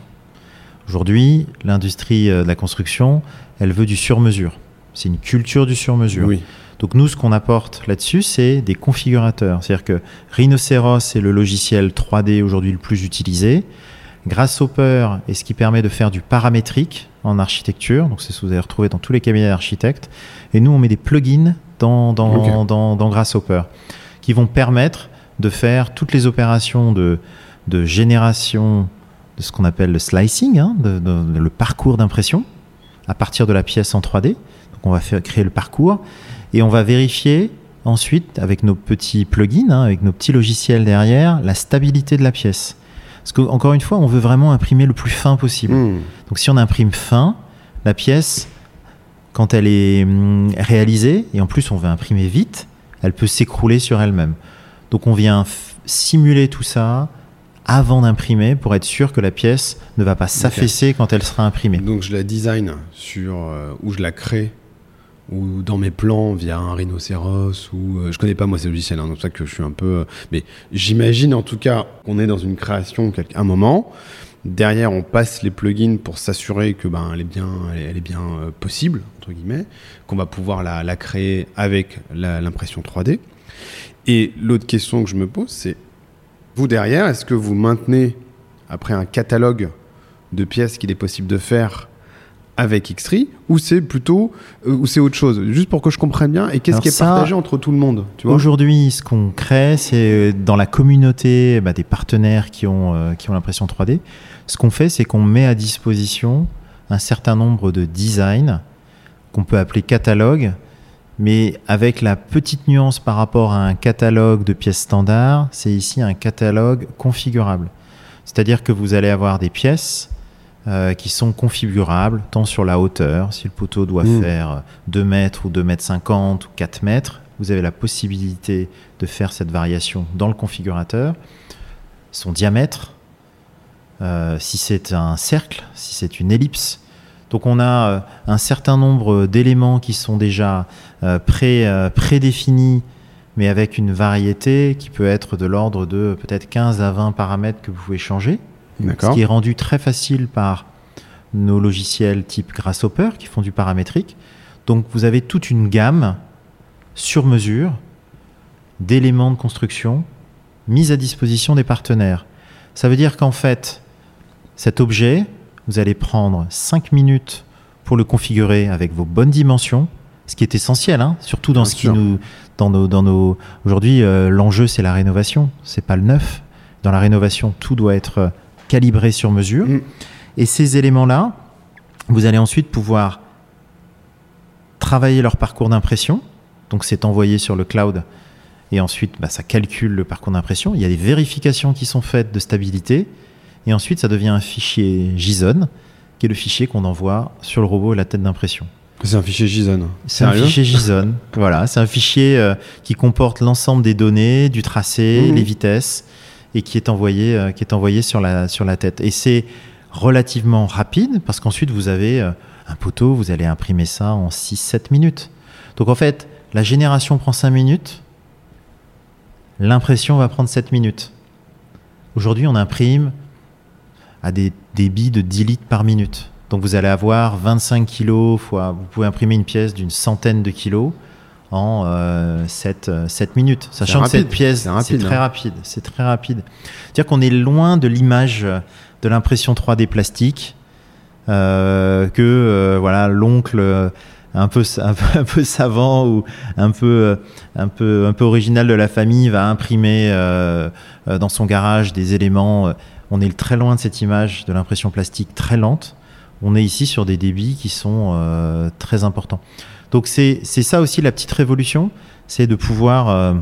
Aujourd'hui, l'industrie euh, de la construction, elle veut du sur-mesure. C'est une culture du sur-mesure. Oui. Donc nous, ce qu'on apporte là-dessus, c'est des configurateurs. C'est-à-dire que Rhinoceros est le logiciel 3D aujourd'hui le plus utilisé. Grasshopper est ce qui permet de faire du paramétrique en architecture. Donc c'est ce que vous allez retrouver dans tous les cabinets d'architectes. Et nous, on met des plugins dans, dans, Ok. dans, dans Grasshopper qui vont permettre de faire toutes les opérations de, de génération de ce qu'on appelle le slicing, hein, de- de- le parcours d'impression à partir de la pièce en 3D. Donc on va faire créer le parcours et on va vérifier ensuite avec nos petits plugins, hein, avec nos petits logiciels derrière, la stabilité de la pièce. Parce qu'encore une fois, on veut vraiment imprimer le plus fin possible. Hmm. Donc si on imprime fin, la pièce, quand elle est hum, réalisée, et en plus on veut imprimer vite, elle peut s'écrouler sur elle-même. Donc on vient simuler tout ça avant d'imprimer pour être sûr que la pièce ne va pas s'affaisser quand elle sera imprimée. Donc je la design sur euh, ou je la crée ou dans mes plans via un rhinocéros ou euh, je connais pas moi ces logiciels hein, donc c'est pour ça que je suis un peu euh, mais j'imagine en tout cas qu'on est dans une création un moment. Derrière on passe les plugins pour s'assurer que ben elle est bien elle est, elle est bien euh, possible entre guillemets qu'on va pouvoir la, la créer avec l'impression 3D et l'autre question que je me pose c'est vous derrière est-ce que vous maintenez après un catalogue de pièces qu'il est possible de faire avec Xtree ou c'est plutôt euh, ou c'est autre chose? Juste pour que je comprenne bien et qu'est-ce qui est ça, partagé entre tout le monde Aujourd'hui, ce qu'on crée, c'est euh, dans la communauté bah, des partenaires qui ont, euh, qui ont l'impression 3D. Ce qu'on fait, c'est qu'on met à disposition un certain nombre de designs qu'on peut appeler catalogue, mais avec la petite nuance par rapport à un catalogue de pièces standards, c'est ici un catalogue configurable. C'est-à-dire que vous allez avoir des pièces euh, qui sont configurables, tant sur la hauteur, si le poteau doit Mm. faire 2 mètres ou 2 mètres 50 ou 4 mètres, vous avez la possibilité de faire cette variation dans le configurateur. Son diamètre, euh, si c'est un cercle, si c'est une ellipse. Donc on a euh, un certain nombre d'éléments qui sont déjà euh, pré, euh, prédéfinis, mais avec une variété qui peut être de l'ordre de peut-être 15 à 20 paramètres que vous pouvez changer. Ce qui est rendu très facile par nos logiciels type Grasshopper qui font du paramétrique. Donc vous avez toute une gamme sur mesure d'éléments de construction mis à disposition des partenaires. Ça veut dire qu'en fait, cet objet, vous allez prendre 5 minutes pour le configurer avec vos bonnes dimensions, ce qui est essentiel, hein, surtout dans Bien ce sûr. qui nous, dans nos, dans nos. Aujourd'hui, euh, l'enjeu c'est la rénovation, c'est pas le neuf. Dans la rénovation, tout doit être euh, calibré sur mesure. Mm. Et ces éléments-là, vous allez ensuite pouvoir travailler leur parcours d'impression. Donc c'est envoyé sur le cloud et ensuite bah, ça calcule le parcours d'impression. Il y a des vérifications qui sont faites de stabilité et ensuite ça devient un fichier JSON qui est le fichier qu'on envoie sur le robot et la tête d'impression. C'est un fichier JSON. C'est un fichier JSON. voilà, c'est un fichier euh, qui comporte l'ensemble des données, du tracé, Mhm. les vitesses, et qui est envoyé, euh, qui est envoyé sur la sur la tête. Et c'est relativement rapide parce qu'ensuite vous avez euh, un poteau, vous allez imprimer ça en 6-7 minutes. Donc en fait, la génération prend 5 minutes, l'impression va prendre 7 minutes. Aujourd'hui, on imprime à des débits de 10 litres par minute. Donc vous allez avoir 25 kilos fois, vous pouvez imprimer une pièce d'une centaine de kilos en euh, 7, euh, 7 minutes. Sachant que cette pièce, c'est très hein. rapide. C'est très rapide. C'est-à-dire qu'on est loin de l'image de l'impression 3D plastique euh, que euh, voilà l'oncle un peu, un peu un peu savant ou un peu un peu un peu original de la famille va imprimer euh, dans son garage des éléments. On est très loin de cette image de l'impression plastique très lente. On est ici sur des débits qui sont euh, très importants. Donc c'est c'est ça aussi la petite révolution, c'est de pouvoir euh,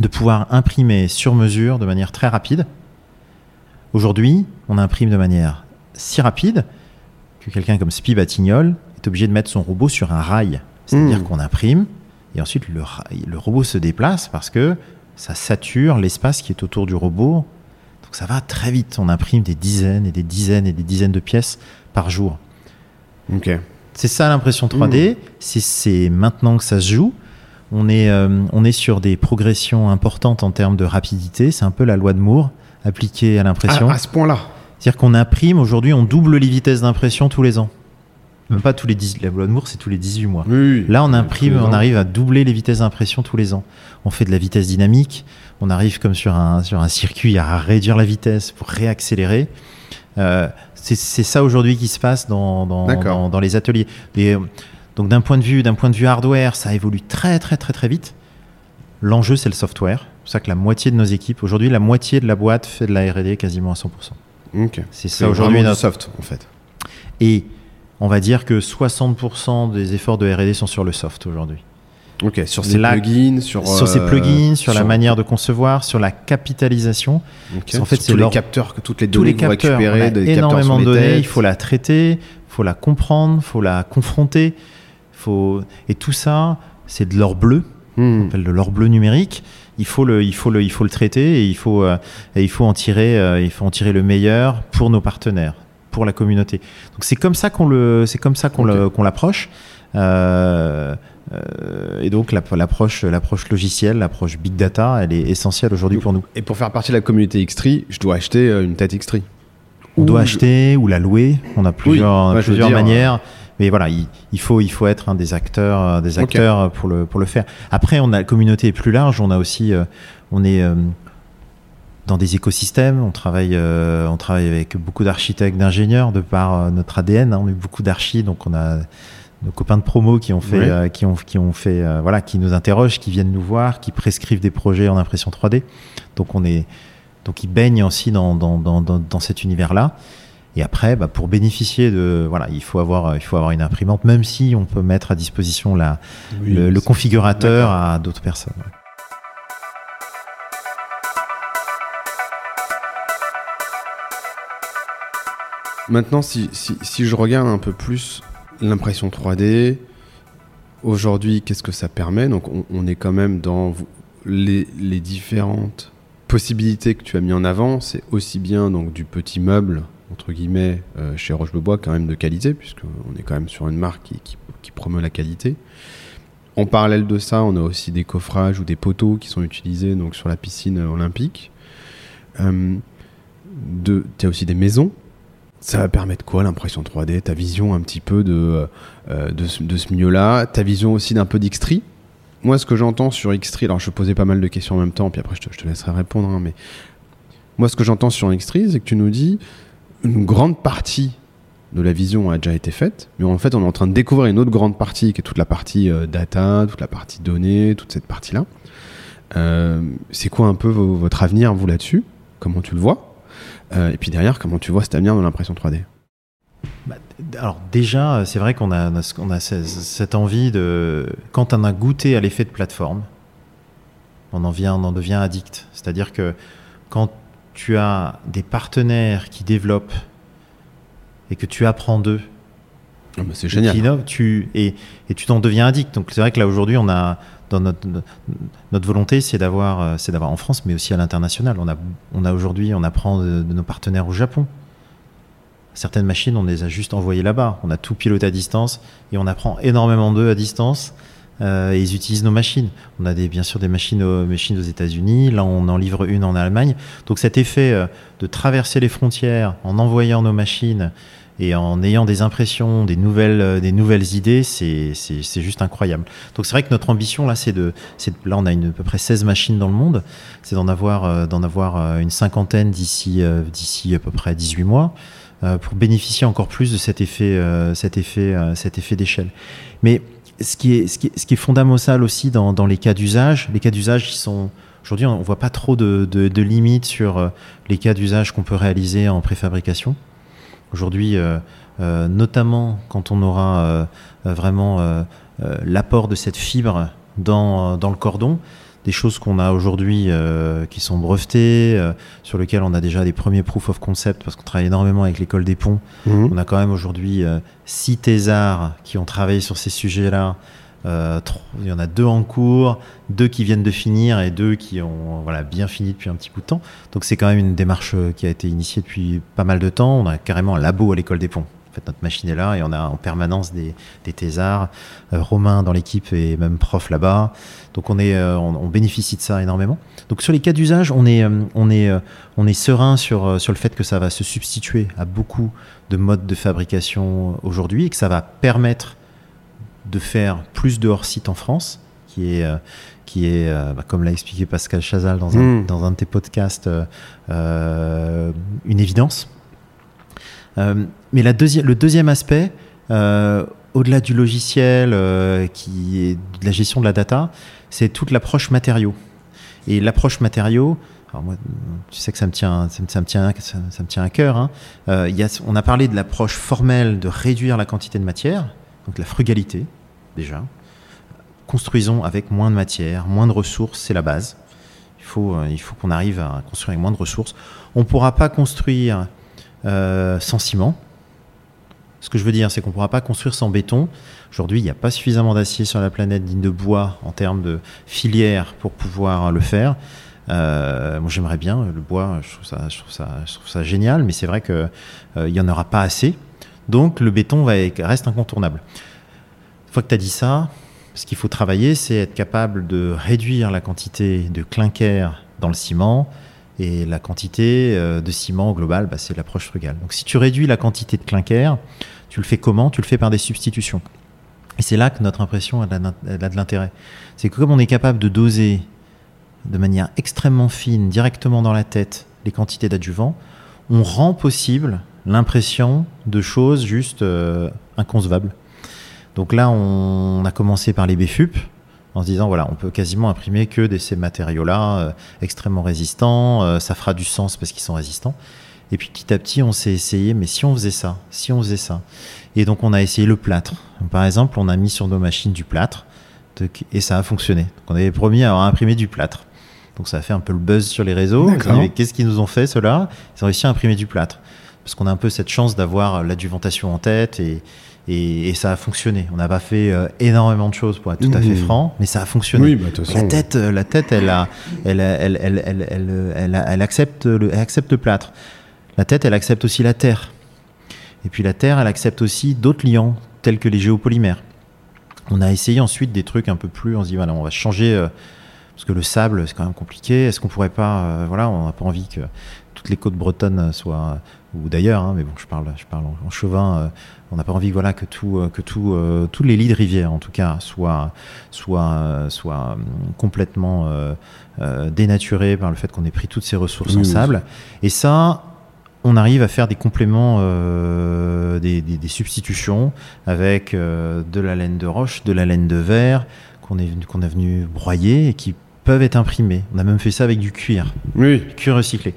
de pouvoir imprimer sur mesure de manière très rapide. Aujourd'hui, on imprime de manière si rapide que quelqu'un comme Spi Batignol est obligé de mettre son robot sur un rail. C'est-à-dire Mmh. qu'on imprime et ensuite le, rail- le robot se déplace parce que ça sature l'espace qui est autour du robot. Donc ça va très vite. On imprime des dizaines et des dizaines et des dizaines de pièces par jour. C'est ça l'impression 3D. C'est- C'est maintenant que ça se joue. On est, euh, on est sur des progressions importantes en termes de rapidité. C'est un peu la loi de Moore appliquée à l'impression. À ce point-là. C'est-à-dire qu'on imprime, aujourd'hui, on double les vitesses d'impression tous les ans. Même pas tous les 10, la loi de Moore, c'est tous les 18 mois. Oui, oui. Là, on imprime, on arrive à doubler les vitesses d'impression tous les ans. On fait de la vitesse dynamique, on arrive comme sur un, sur un circuit à réduire la vitesse pour réaccélérer. Euh, c'est ça aujourd'hui qui se passe dans, dans, dans, dans les ateliers. Et, euh, donc d'un point de vue, point de vue hardware, ça évolue très très très très vite. L'enjeu, c'est le software. C'est pour ça que la moitié de nos équipes, aujourd'hui, la moitié de la boîte fait de la R&D quasiment à 100%. Ok. C'est ça aujourd'hui notre soft, en fait. et on va dire que 60% des efforts de R&D sont sur le soft aujourd'hui. Ok. Sur ces là- plugins, sur. sur ces euh, plugins, sur, la manière de concevoir, sur la capitalisation. Ok. Parce qu'en fait, c'est tous les capteurs, que toutes les données vous capteurs, on a des énormément de données, il faut la traiter, il faut la comprendre, il faut la confronter. Faut... Et tout ça, c'est de l'or bleu, on Hmm. appelle de l'or bleu numérique. Il faut le, il faut le, il faut le traiter et il faut, euh, et il faut en tirer, euh, il faut en tirer le meilleur pour nos partenaires, pour la communauté. Donc c'est comme ça qu'on le, c'est comme ça qu'on l'approche. Euh, euh, et donc la- l'approche, l'approche logicielle, l'approche big data, elle est essentielle aujourd'hui pour nous. Et pour faire partie de la communauté X3, je dois acheter euh, une tête X3. On Ou doit je- acheter ou la louer. On a plusieurs, dire, manières. Mais voilà, il, il faut, il faut être un des acteurs, des acteurs pour le, pour le faire. Après, on a la communauté est plus large. On a aussi, euh, on est dans des écosystèmes. On travaille, euh, on travaille avec beaucoup d'architectes, d'ingénieurs de par euh, notre ADN. hein. on est beaucoup d'archi, donc on a nos copains de promo qui ont fait, euh, qui ont, qui ont fait, euh, voilà, qui nous interrogent, qui viennent nous voir, qui prescrivent des projets en impression 3D. Donc on est, donc ils baignent aussi dans, dans, dans, dans, cet univers-là. Et après, bah, pour bénéficier de, voilà, il faut avoir, il faut avoir une imprimante, même si on peut mettre à disposition la, le, le configurateur à d'autres personnes. Maintenant, si, si, je regarde un peu plus l'impression 3D, aujourd'hui, qu'est-ce que ça permet? Donc, on, est quand même dans les, différentes possibilités que tu as mis en avant. C'est aussi bien donc du petit meuble entre guillemets euh, chez Roche-Beaubois quand même de qualité, puisqu'on est quand même sur une marque qui, qui, promeut la qualité. En parallèle de ça, on a aussi des coffrages ou des poteaux qui sont utilisés donc sur la piscine olympique. Euh, tu as aussi des maisons Ça va permettre quoi l'impression 3D Ta vision un petit peu de, euh, de, ce, milieu-là? Ta vision aussi d'un peu d'Xtree Moi, ce que j'entends sur Xtree, alors je posais pas mal de questions en même temps, puis après je te, laisserai répondre, hein, mais moi, ce que j'entends sur Xtree, c'est que tu nous dis une grande partie de la vision a déjà été faite, mais en fait, on est en train de découvrir une autre grande partie, qui est toute la partie euh, data, toute la partie données, toute cette partie-là. Euh, c'est quoi un peu vo- votre avenir, vous, là-dessus? Comment tu le vois? Euh, Et puis derrière, comment tu vois cet avenir de l'impression 3D Bah, alors déjà, c'est vrai qu'on a, on cette envie de... Quand on a goûté à l'effet de plateforme, on en, vient, on en devient addict. C'est-à-dire que quand tu as des partenaires qui développent et que tu apprends d'eux, Ah bah, C'est qui génial. innovent, tu, et, et tu t'en deviens addict. Donc c'est vrai que là aujourd'hui, on a notre, volonté, c'est d'avoir, euh, c'est d'avoir en France, mais aussi à l'international. On a, on a aujourd'hui, on apprend de, nos partenaires au Japon. Certaines machines, on les a juste envoyées là-bas. On a tout piloté à distance et on apprend énormément d'eux à distance. euh, et ils utilisent nos machines. On a bien sûr des machines aux, machines aux États-Unis. Là, on en livre une en Allemagne. Donc cet effet euh, de traverser les frontières en envoyant nos machines et en ayant des impressions, des nouvelles, euh, des nouvelles idées, c'est juste incroyable. Donc c'est vrai que notre ambition là, c'est de, là on a une, à peu près 16 machines dans le monde, c'est d'en avoir, euh, avoir euh, une cinquantaine d'ici, à peu près 18 mois, pour bénéficier encore plus de cet effet, cet effet, cet effet d'échelle. Mais ce qui est, ce qui ce qui est fondamental aussi dans, dans les cas d'usage, les cas d'usage qui sont Aujourd'hui, on ne voit pas trop de, de- limites sur les cas d'usage qu'on peut réaliser en préfabrication. Aujourd'hui, euh, euh, notamment quand on aura euh, vraiment l'apport de cette fibre dans, dans le cordon, des choses qu'on a aujourd'hui euh, qui sont brevetées, euh, sur lesquelles on a déjà des premiers proof of concept, parce qu'on travaille énormément avec l'école des ponts. Mhm. On a quand même aujourd'hui euh, six thésards qui ont travaillé sur ces sujets-là. Euh, il y en a deux en cours, deux qui viennent de finir et deux qui ont voilà, bien fini depuis un petit bout de temps. Donc c'est quand même une démarche euh, qui a été initiée depuis pas mal de temps. On a carrément un labo à l'école des ponts. En fait, notre machine est là et on a en permanence des, des thésards. Euh, Romain dans l'équipe est même prof là-bas. Donc on, est, euh, on, bénéficie de ça énormément. Donc sur les cas d'usage, on est, on est, on est serein sur, sur le fait que ça va se substituer à beaucoup de modes de fabrication aujourd'hui et que ça va permettre de faire plus de hors-site en France, qui est, euh, qui est euh, bah, comme l'a expliqué Pascal Chazal dans un, Mm. dans un de tes podcasts, euh, une évidence. Euh, mais la deuxi- le deuxième aspect, euh, au-delà du logiciel, qui est de la gestion de la data, c'est toute l'approche matériaux. Et l'approche matériaux, alors moi, tu sais que ça me tient, ça me, ça me tient, ça, ça me tient à cœur. hein. Euh, il y a, on a parlé de l'approche formelle de réduire la quantité de matière, donc la frugalité déjà. Construisons avec moins de matière, moins de ressources, c'est la base. Il faut, euh, il faut qu'on arrive à construire avec moins de ressources. On ne pourra pas construire euh, sans ciment. Ce que je veux dire, c'est qu'on ne pourra pas construire sans béton. Aujourd'hui, il n'y a pas suffisamment d'acier sur la planète digne de bois en termes de filière pour pouvoir le faire. Euh, moi, j'aimerais bien le bois. Je trouve ça, génial, mais c'est vrai que euh, il n'y en aura pas assez. Donc, le béton va, reste incontournable. Une fois que tu as dit ça, ce qu'il faut travailler, c'est être capable de réduire la quantité de clinker dans le ciment. Et la quantité euh, de ciment au global, bah, c'est l'approche frugale. Donc si tu réduis la quantité de clinker, tu le fais comment? Tu le fais par des substitutions. Et c'est là que notre impression a de l'intérêt. C'est que comme on est capable de doser de manière extrêmement fine, directement dans la tête, les quantités d'adjuvants, on rend possible l'impression de choses juste euh, inconcevables. Donc là, on a commencé par les BFUP, en se disant, voilà, on peut quasiment imprimer que de ces matériaux-là, euh, extrêmement résistants, euh, ça fera du sens parce qu'ils sont résistants. Et puis petit à petit, on s'est essayé, mais si on faisait ça, si on faisait ça. Et donc on a essayé le plâtre. Donc, par exemple, on a mis sur nos machines du plâtre, et ça a fonctionné. Donc on avait promis à avoir imprimé du plâtre. Donc ça a fait un peu le buzz sur les réseaux. Qu'est-ce qu'ils nous ont fait, ceux-là? Ils ont réussi à imprimer du plâtre. Parce qu'on a un peu cette chance d'avoir l'adjuvantation en tête et, et, et ça a fonctionné. On n'a pas fait euh, énormément de choses pour être tout à fait Mhm. franc, mais ça a fonctionné. Oui, bah, toute La tête, euh, la tête, elle, a, accepte le, elle accepte le plâtre. La tête, elle accepte aussi la terre. Et puis la terre, elle accepte aussi d'autres liants, tels que les géopolymères. On a essayé ensuite des trucs un peu plus. On se dit, voilà, on va changer. euh, parce que le sable, c'est quand même compliqué. Est-ce qu'on pourrait pas. euh, voilà, on n'a pas envie que. tout- toutes les côtes bretonnes soient, ou d'ailleurs, hein, mais bon, je parle, je parle en, chauvin. on n'a pas envie, voilà, que tout, que tout, tous les lits de rivière, en tout cas, soient, soient, soient complètement dénaturés par le fait qu'on ait pris toutes ces ressources en sable. Et ça, on arrive à faire des compléments, euh, des, substitutions avec euh, de la laine de roche, de la laine de verre qu'on est, qu'on a venu broyer et qui peuvent être imprimés. On a même fait ça avec du cuir, oui. cuir recyclé.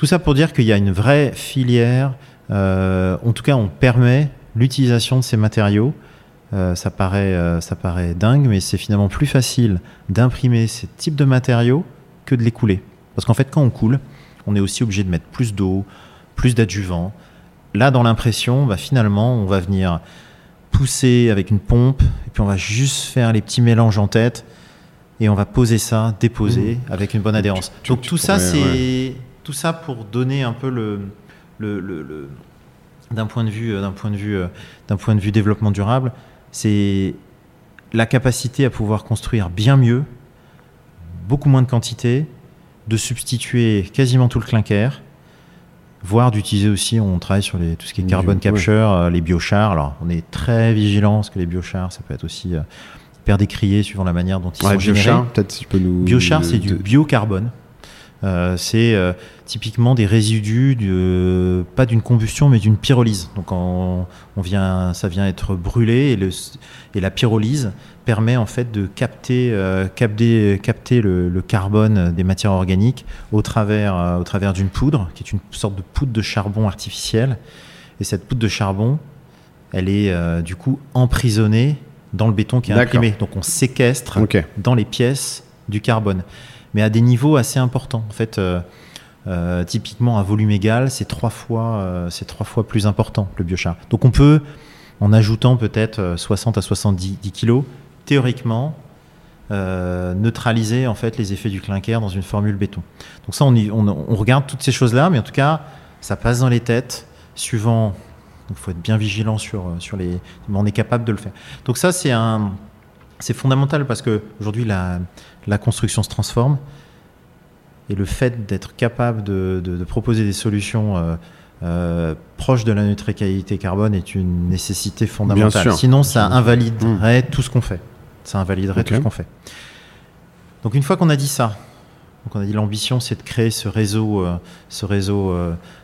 Tout ça pour dire qu'il y a une vraie filière. Euh, en tout cas, on permet l'utilisation de ces matériaux. ça, paraît, ça paraît dingue, mais c'est finalement plus facile d'imprimer ces types de matériaux que de les couler. Parce qu'en fait, quand on coule, on est aussi obligé de mettre plus d'eau, plus d'adjuvants. Là, dans l'impression, bah, finalement, on va venir pousser avec une pompe, et puis on va juste faire les petits mélanges en tête, et on va poser ça, déposer, mmh. avec une bonne adhérence. Donc tout ça, c'est tout ça pour donner un peu le, le, d'un point de vue, d'un point de vue, d'un point de vue développement durable, c'est la capacité à pouvoir construire bien mieux, beaucoup moins de quantité, de substituer quasiment tout le clinker, voire d'utiliser aussi, on travaille sur les, tout ce qui est carbone capture, euh, les biochars. Alors, on est très vigilant parce que les biochars, ça peut être aussi euh, hyper décrié suivant la manière dont ils sont générés. Peut-être si tu peux nous. Biochar, c'est du biocarbone. Euh, c'est euh, typiquement des résidus, de, pas d'une combustion, mais d'une pyrolyse. Donc on, vient, ça vient être brûlé et, le, et, la pyrolyse permet en fait de capter, euh, capter, capter le, carbone des matières organiques au travers, au travers d'une poudre, qui est une sorte de poudre de charbon artificielle. Et cette poudre de charbon, elle est du coup emprisonnée dans le béton qui est imprimé. Donc on séquestre dans les pièces du carbone mais à des niveaux assez importants. En fait, euh, euh, typiquement, un volume égal, c'est trois, fois, euh, trois fois plus important, le biochar. Donc on peut, en ajoutant peut-être 60 à 70 kilos, théoriquement, neutraliser en fait les effets du clinker dans une formule béton. Donc ça, on, on, regarde toutes ces choses-là, mais en tout cas, ça passe dans les têtes, suivant... Il faut être bien vigilant sur, sur les... Mais on est capable de le faire. Donc ça, c'est un c'est fondamental parce que aujourd'hui la, la, construction se transforme et le fait d'être capable de, de, proposer des solutions euh, euh, proches de la neutralité carbone est une nécessité fondamentale. Sinon, ça invaliderait tout ce qu'on fait. Ça invaliderait tout ce qu'on fait. Donc une fois qu'on a dit ça, donc on a dit l'ambition, c'est de créer ce réseau, euh, ce réseau,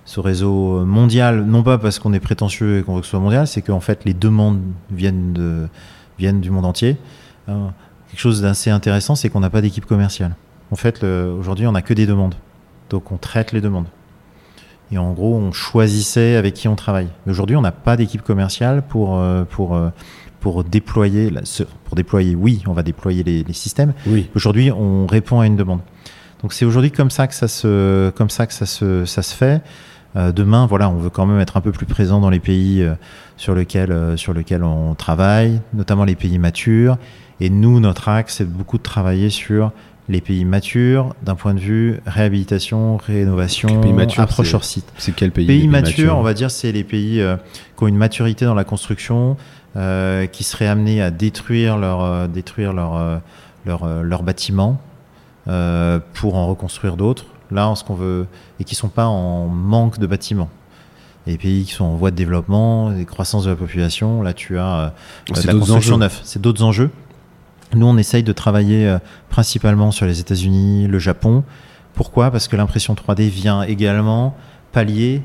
ce réseau mondial, non pas parce qu'on est prétentieux et qu'on veut que ce soit mondial, c'est qu'en fait les demandes viennent de, viennent du monde entier. Euh, quelque chose d'assez intéressant, c'est qu'on n'a pas d'équipe commerciale. En fait, aujourd'hui, on n'a que des demandes. Donc, on traite les demandes. Et en gros, on choisissait avec qui on travaille. Aujourd'hui, on n'a pas d'équipe commerciale pour, euh, pour, euh, pour déployer. Pour déployer, oui, on va déployer les, systèmes. Oui. Aujourd'hui, on répond à une demande. Donc, c'est aujourd'hui comme ça que ça se, comme ça que ça se, ça se fait. demain, voilà, on veut quand même être un peu plus présent dans les pays sur lesquels, sur lesquels on travaille, notamment les pays matures. Et nous, notre axe, c'est beaucoup de travailler sur les pays matures d'un point de vue réhabilitation, rénovation, approche hors site. C'est quel pays Pays matures, on va dire, c'est les pays euh, qui ont une maturité dans la construction, euh, qui seraient amenés à détruire leur, euh, détruire leur, leur, leur bâtiment pour en reconstruire d'autres. Là, ce qu'on veut, et qui sont pas en manque de bâtiments. les pays qui sont en voie de développement, des croissances de la population, là, tu as la construction neuve. C'est d'autres enjeux. Nous, on essaye de travailler euh, principalement sur les États-Unis, le Japon. Pourquoi? Parce que l'impression 3D vient également pallier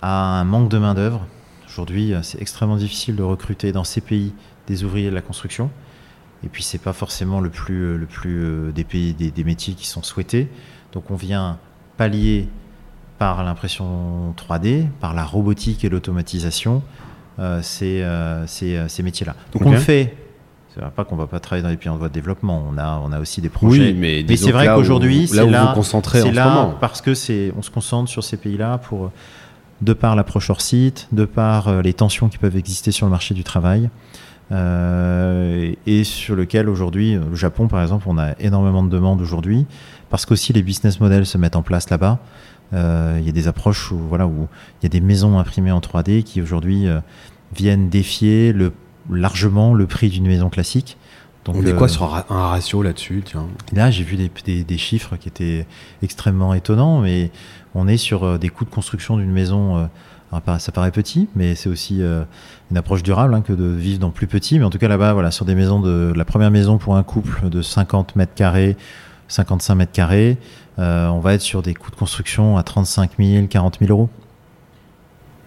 à un manque de main-d'œuvre. Aujourd'hui, euh, c'est extrêmement difficile de recruter dans ces pays des ouvriers de la construction. Et puis, c'est pas forcément le plus, euh, le plus des pays, des, métiers qui sont souhaités. Donc, on vient pallier par l'impression 3D, par la robotique et l'automatisation, ces, ces, métiers-là. Donc, on le fait c'est pas qu'on va pas travailler dans les pays en voie de développement. On a, on a aussi des projets. Oui, mais, mais c'est vrai qu'aujourd'hui, c'est là, où c'est là parce que c'est, on se concentre sur ces pays-là pour, de par l'approche hors site, de par euh, les tensions qui peuvent exister sur le marché du travail, euh, et sur lequel aujourd'hui, le Japon par exemple, on a énormément de demandes aujourd'hui, parce qu'aussi les business models se mettent en place là-bas. Euh, il y a des approches où voilà où il y a des maisons imprimées en 3D qui aujourd'hui viennent défier le largement le prix d'une maison classique. Donc, on est quoi sur un ratio là-dessus tiens? Là, j'ai vu des, des, chiffres qui étaient extrêmement étonnants, mais on est sur des coûts de construction d'une maison ça paraît petit, mais c'est aussi euh, une approche durable hein, que de vivre dans plus petit. Mais en tout cas, là-bas, voilà, sur des maisons de la première maison pour un couple de 50 mètres carrés, 55 mètres carrés, euh, on va être sur des coûts de construction à 35 000, 40 000 euros.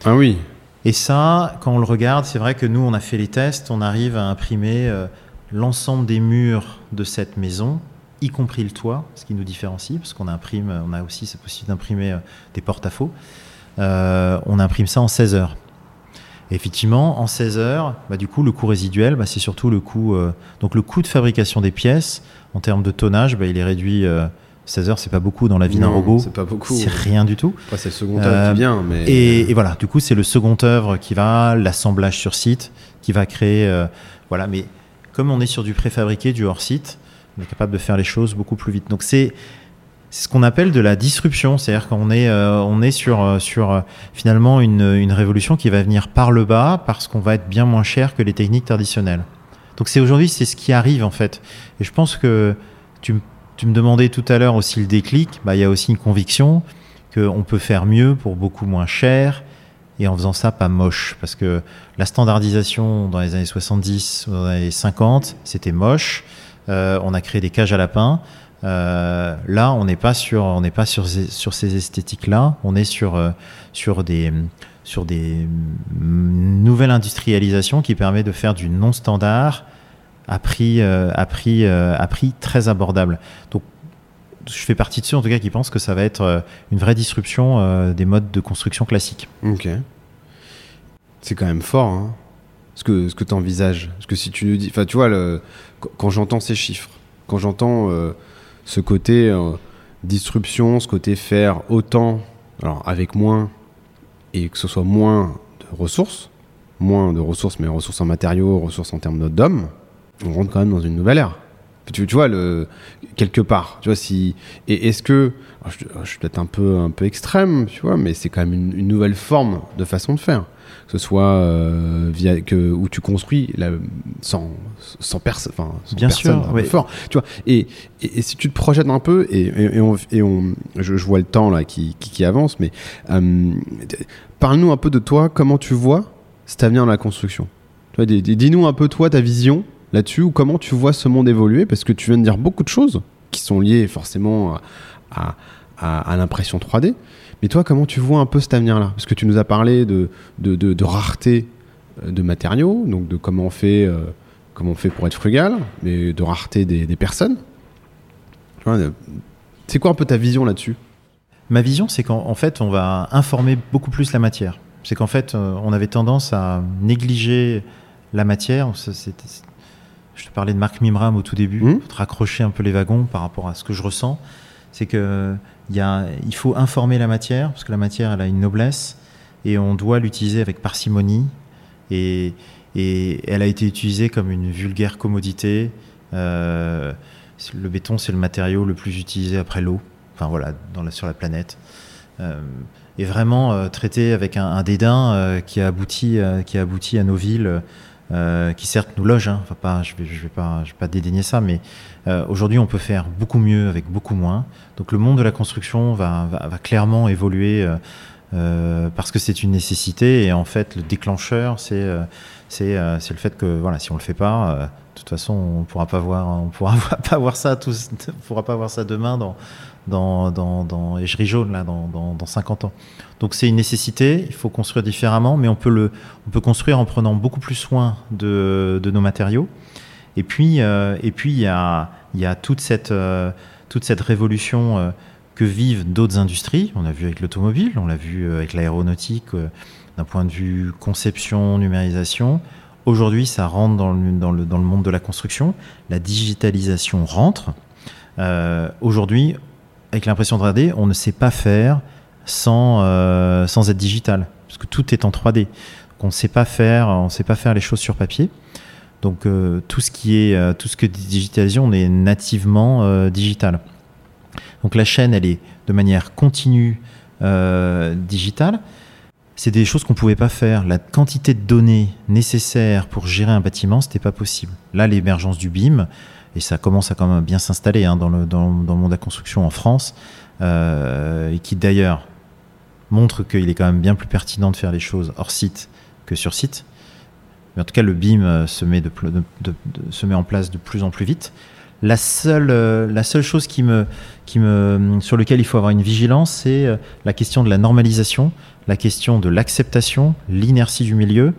Ah oui. Et ça, quand on le regarde, c'est vrai que nous, on a fait les tests, on arrive à imprimer euh, l'ensemble des murs de cette maison, y compris le toit, ce qui nous différencie, parce qu'on imprime, on a aussi c'est possible d'imprimer des porte-à-faux. Euh, on imprime ça en 16 heures. effectivement, en 16 heures, bah, du coup, le coût résiduel, bah, c'est surtout le coût, euh, donc le coût de fabrication des pièces en termes de tonnage, bah, il est réduit. 16 euh, heures, c'est pas beaucoup dans la vie d'un robot. C'est pas beaucoup. C'est rien du tout. c'est le second œuvre qui vient. Mais... Et, voilà, du coup, c'est le second œuvre qui va, l'assemblage sur site, qui va créer. voilà, mais comme on est sur du préfabriqué, du hors site, on est capable de faire les choses beaucoup plus vite. Donc c'est c'est ce qu'on appelle de la disruption, c'est-à-dire qu'on est, euh, on est sur, euh, sur euh, finalement une, une, révolution qui va venir par le bas parce qu'on va être bien moins cher que les techniques traditionnelles. Donc c'est aujourd'hui, c'est ce qui arrive en fait. Et je pense que tu, tu me demandais tout à l'heure aussi le déclic, bah, il y a aussi une conviction qu'on peut faire mieux pour beaucoup moins cher et en faisant ça pas moche. Parce que la standardisation dans les années 70 ou dans les années 50, c'était moche. Euh, on a créé des cages à lapins. Euh, là, on n'est pas sur, on pas sur, ces esthétiques-là. On est sur, euh, sur des, sur des nouvelles industrialisations qui permet de faire du non standard à prix, euh, à prix, à prix très abordable. Donc, je fais partie de ceux en tout cas qui pensent que ça va être une vraie disruption des modes de construction classiques. Ok. C'est quand même fort, hein, ce que, ce que tu envisages. Parce que si tu nous dis. Enfin, tu vois, quand j'entends ces chiffres, quand j'entends ce côté euh, disruption, ce côté faire autant, alors avec moins, et que ce soit moins de ressources, moins de ressources, mais ressources en matériaux, ressources en termes d'hommes, on rentre quand même dans une nouvelle ère. Tu, tu, vois, le, quelque part, tu vois, si, et est-ce que, je, suis peut-être un peu, un peu extrême, tu vois, mais c'est quand même une, une nouvelle forme de façon de faire. Que ce soit euh, via que où tu construis la, sans sans, enfin bien sûr fort tu vois. Et, et, si tu te projettes un peu et, et on, et on je, vois le temps là qui, qui, avance mais euh, parle-nous un peu de toi comment tu vois cet avenir dans la construction? Dis-nous un peu toi ta vision là-dessus ou comment tu vois ce monde évoluer? Parce que tu viens de dire beaucoup de choses qui sont liées forcément à, à, l'impression 3D mais toi, comment tu vois un peu cet avenir-là? Parce que tu nous as parlé de, de, de, rareté euh, de matériaux, donc de comment on fait, euh, comment on fait pour être frugal, mais de rareté des, des personnes. C'est quoi un peu ta vision là-dessus? Ma vision, c'est qu'en fait, on va informer beaucoup plus la matière. C'est qu'en fait, euh, on avait tendance à négliger la matière. Je te parlais de Marc Mimram au tout début, mmh. pour te raccrocher un peu les wagons par rapport à ce que je ressens. C'est que il, faut informer la matière, parce que la matière, elle a une noblesse, et on doit l'utiliser avec parcimonie. Et, elle a été utilisée comme une vulgaire commodité. Euh, le béton, c'est le matériau le plus utilisé après l'eau, enfin voilà, sur la planète. Euh, et vraiment euh, traité avec un, dédain qui, a abouti, qui a abouti à nos villes euh, qui certes nous loge, hein, pas, je ne vais, je vais, pas, je vais pas dédaigner ça, mais euh, aujourd'hui on peut faire beaucoup mieux avec beaucoup moins. Donc le monde de la construction va, va, va clairement évoluer euh, euh parce que c'est une nécessité et en fait le déclencheur c'est euh, c'est le fait que voilà si on le fait pas, de toute façon on pourra pas voir on pourra pas voir ça on pourra pas voir ça demain dans dans, dans, dans, et je jaune là, dans, dans, dans 50 ans. Donc c'est une nécessité, il faut construire différemment, mais on peut, le, on peut construire en prenant beaucoup plus soin de, de nos matériaux. Et puis, euh, et puis il y a, il y a toute, cette, euh, toute cette révolution euh, que vivent d'autres industries. On l'a vu avec l'automobile, on l'a vu avec l'aéronautique, d'un point de vue conception, numérisation. Aujourd'hui, ça rentre dans le, dans, le, dans le monde de la construction. La digitalisation rentre. Aujourd'hui, avec l'impression 3D, on ne sait pas faire sans, euh, sans être digital, parce que tout est en 3D. Donc on ne sait pas faire, on sait pas faire les choses sur papier. Donc euh, tout ce qui est euh, tout ce que digitalisation, on est nativement digital. Donc la chaîne, elle est de manière continue digitale. C'est des choses qu'on pouvait pas faire. La quantité de données nécessaires pour gérer un bâtiment, c'était pas possible. Là, l'émergence du BIM, et ça commence à quand même bien s'installer hein, dans, le, monde de la construction en France, euh, et qui d'ailleurs montre qu'il est quand même bien plus pertinent de faire les choses hors site que sur site. Mais en tout cas, le BIM euh, se met en place de plus en plus vite. La seule, euh, la seule chose sur laquelle il faut avoir une vigilance, c'est euh, la question de la normalisation, la question de l'acceptation, l'inertie du milieu.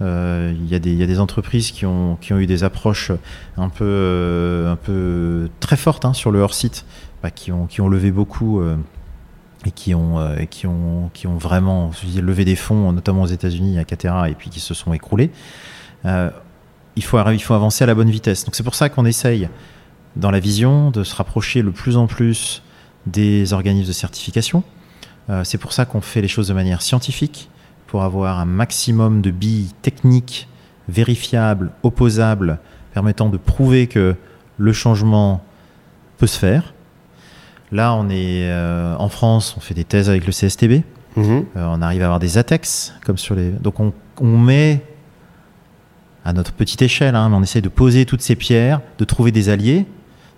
Euh, il, y a des, entreprises qui ont, eu des approches un peu, très fortes hein, sur le hors-site, bah, qui, ont, levé beaucoup et qui ont, vraiment levé des fonds, notamment aux États-Unis, à Catera, et puis qui se sont écroulés. Il, faut, il faut avancer à la bonne vitesse. Donc c'est pour ça qu'on essaye, dans la vision, de se rapprocher le plus en plus des organismes de certification. Euh, c'est pour ça qu'on fait les choses de manière scientifique, pour avoir un maximum de billes techniques, vérifiables, opposables, permettant de prouver que le changement peut se faire. Là, on est euh, en France, on fait des thèses avec le CSTB. Mhm. Euh, on arrive à avoir des ATEX, comme sur les. Donc on, on met à notre petite échelle, hein, mais on essaie de poser toutes ces pierres, de trouver des alliés.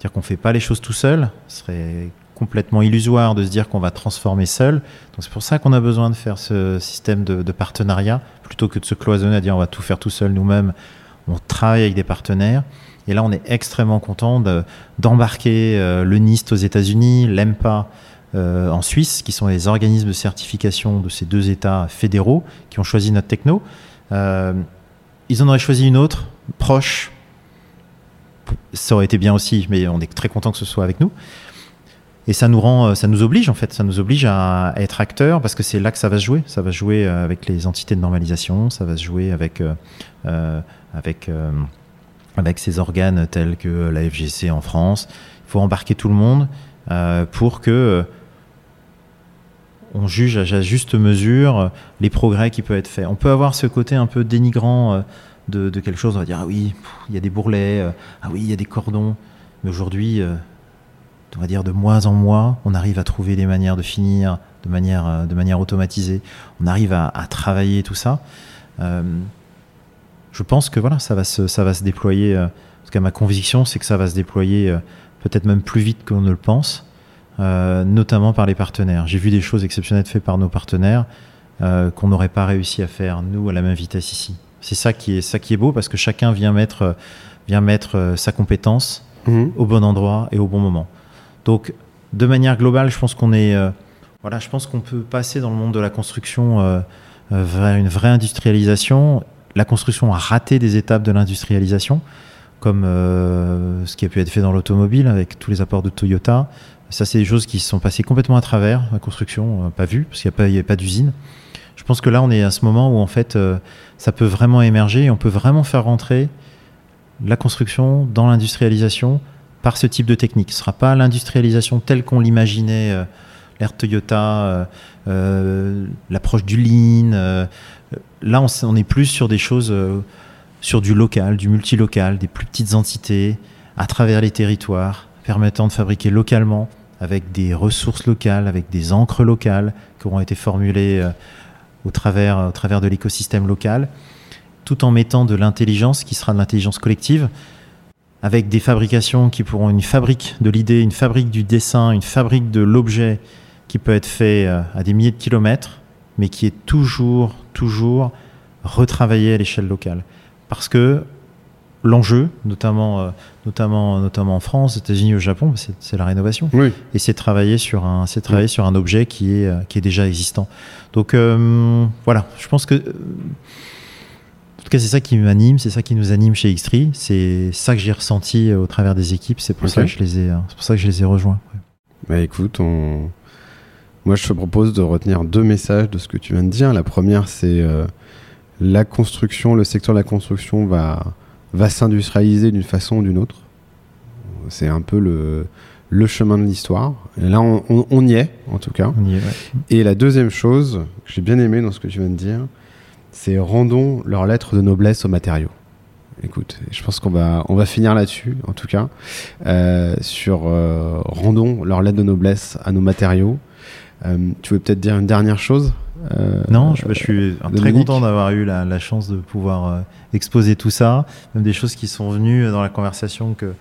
C'est-à-dire qu'on ne fait pas les choses tout seul. Ce serait complètement illusoire de se dire qu'on va transformer seul. Donc c'est pour ça qu'on a besoin de faire ce système de, partenariat, plutôt que de se cloisonner à dire on va tout faire tout seul nous-mêmes. On travaille avec des partenaires. Et là, on est extrêmement content d'embarquer de, euh, le NIST aux États-Unis, l'EMPA euh, en Suisse, qui sont les organismes de certification de ces deux États fédéraux qui ont choisi notre techno. Euh, ils en auraient choisi une autre, proche. Ça aurait été bien aussi, mais on est très content que ce soit avec nous. Et ça nous rend, ça nous oblige en fait, ça nous oblige à, être acteurs parce que c'est là que ça va se jouer. Ça va se jouer avec les entités de normalisation, ça va se jouer avec euh, avec euh, avec ces organes tels que la FGC en France. Il faut embarquer tout le monde euh, pour que on juge à juste mesure les progrès qui peuvent être faits. On peut avoir ce côté un peu dénigrant de, quelque chose, on va dire ah oui, il y a des bourrelets, ah oui, il y a des cordons, mais aujourd'hui on va dire de mois en mois, on arrive à trouver des manières de finir de manière, manière automatisée. On arrive à, travailler tout ça. Euh, je pense que voilà, ça va se, ça va se déployer. Euh, en tout cas, ma conviction, c'est que ça va se déployer euh, peut-être même plus vite qu'on ne le pense, euh, notamment par les partenaires. J'ai vu des choses exceptionnelles faites par nos partenaires qu'on n'aurait pas réussi à faire nous à la même vitesse ici. C'est ça qui est ça qui est beau parce que chacun vient mettre vient mettre sa compétence mmh. au bon endroit et au bon moment. Donc, de manière globale, je pense qu'on est, euh, voilà, je pense qu'on peut passer dans le monde de la construction euh, vers une vraie industrialisation. La construction a raté des étapes de l'industrialisation, comme euh, ce qui a pu être fait dans l'automobile avec tous les apports de Toyota. Ça, c'est des choses qui sont passées complètement à travers la construction, pas vu, parce qu'il n'y a pas, pas d'usine. Je pense que là, on est à ce moment où en fait, ça peut vraiment émerger et on peut vraiment faire rentrer la construction dans l'industrialisation par ce type de technique. Ce ne sera pas l'industrialisation telle qu'on l'imaginait, euh, l'ère Toyota, euh, euh, l'approche du lean. Euh, là, on, on, est plus sur des choses, sur du local, du multilocal, des plus petites entités, à travers les territoires, permettant de fabriquer localement, avec des ressources locales, avec des encres locales qui auront été formulées au travers, au travers de l'écosystème local, tout en mettant de l'intelligence qui sera de l'intelligence collective avec des fabrications qui pourront une fabrique de l'idée, une fabrique du dessin, une fabrique de l'objet qui peut être fait à des milliers de kilomètres, mais qui est toujours, toujours retravaillé à l'échelle locale. Parce que l'enjeu, notamment, euh, notamment, notamment en France, aux États-Unis, au Japon, c'est la rénovation. Oui. Et c'est travailler sur un, c'est travailler oui. sur un objet qui est, qui est déjà existant. Donc euh, voilà, je pense que en tout cas, c'est ça qui m'anime, c'est ça qui nous anime chez Xtree. C'est ça que j'ai ressenti au travers des équipes. C'est pour okay. ça que je les ai, c'est pour ça que je les ai rejoints. Ouais. Bah écoute, on... moi je te propose de retenir deux messages de ce que tu viens de dire. La première, c'est euh, la construction, le secteur de la construction va va s'industrialiser d'une façon ou d'une autre. C'est un peu le le chemin de l'histoire. Et là, on, on, on, y est, en tout cas. Y est, ouais. Et la deuxième chose que j'ai bien aimé dans ce que tu viens de dire, c'est rendons leur lettre de noblesse aux matériaux. Écoute, je pense qu'on va, on va finir là-dessus, en tout cas, euh, sur euh, rendons leur lettre de noblesse à nos matériaux. Euh, tu veux peut-être dire une dernière chose? Non, je, bah, je suis très content d'avoir eu la, chance de pouvoir exposer tout ça, même des choses qui sont venues dans la conversation que,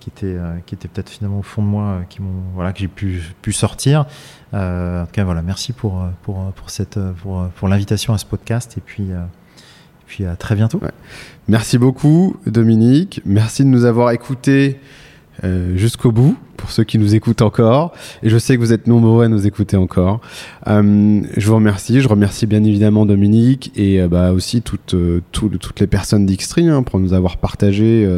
qui étaient, qui étaient peut-être finalement au fond de moi, qui m'ont, voilà, que j'ai pu, pu sortir. en tout cas, voilà, merci pour, pour, pour, cette, pour, pour l'invitation à ce podcast et puis, et puis à très bientôt. Merci beaucoup, Dominique. Merci de nous avoir écoutés jusqu'au bout pour ceux qui nous écoutent encore. Et je sais que vous êtes nombreux à nous écouter encore. Euh, je vous remercie. Je remercie bien évidemment Dominique et euh, bah, aussi toutes, euh, toutes les personnes d'Xtree hein, pour nous avoir partagé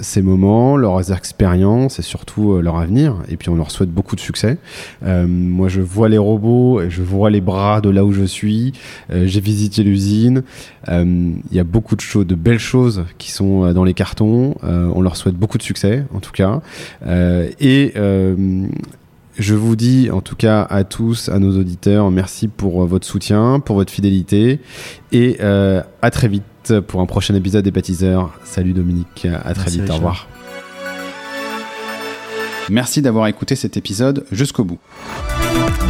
ces moments, leurs expériences et surtout leur avenir. Et puis on leur souhaite beaucoup de succès. moi, je vois les robots je vois les bras de là où je suis. J'ai visité l'usine. Il y a beaucoup de choses, de belles choses qui sont dans les cartons. on leur souhaite beaucoup de succès, en tout cas. Et euh, je vous dis en tout cas à tous, à nos auditeurs, merci pour votre soutien, pour votre fidélité et euh, à très vite pour un prochain épisode des baptiseurs. Salut Dominique, à très vite, au revoir. Merci d'avoir écouté cet épisode jusqu'au bout.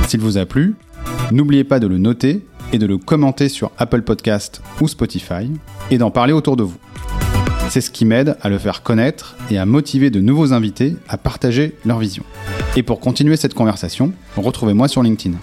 S'il vous a plu, n'oubliez pas de le noter et de le commenter sur Apple Podcast ou Spotify et d'en parler autour de vous. C'est ce qui m'aide à le faire connaître et à motiver de nouveaux invités à partager leur vision. Et pour continuer cette conversation, retrouvez-moi sur LinkedIn.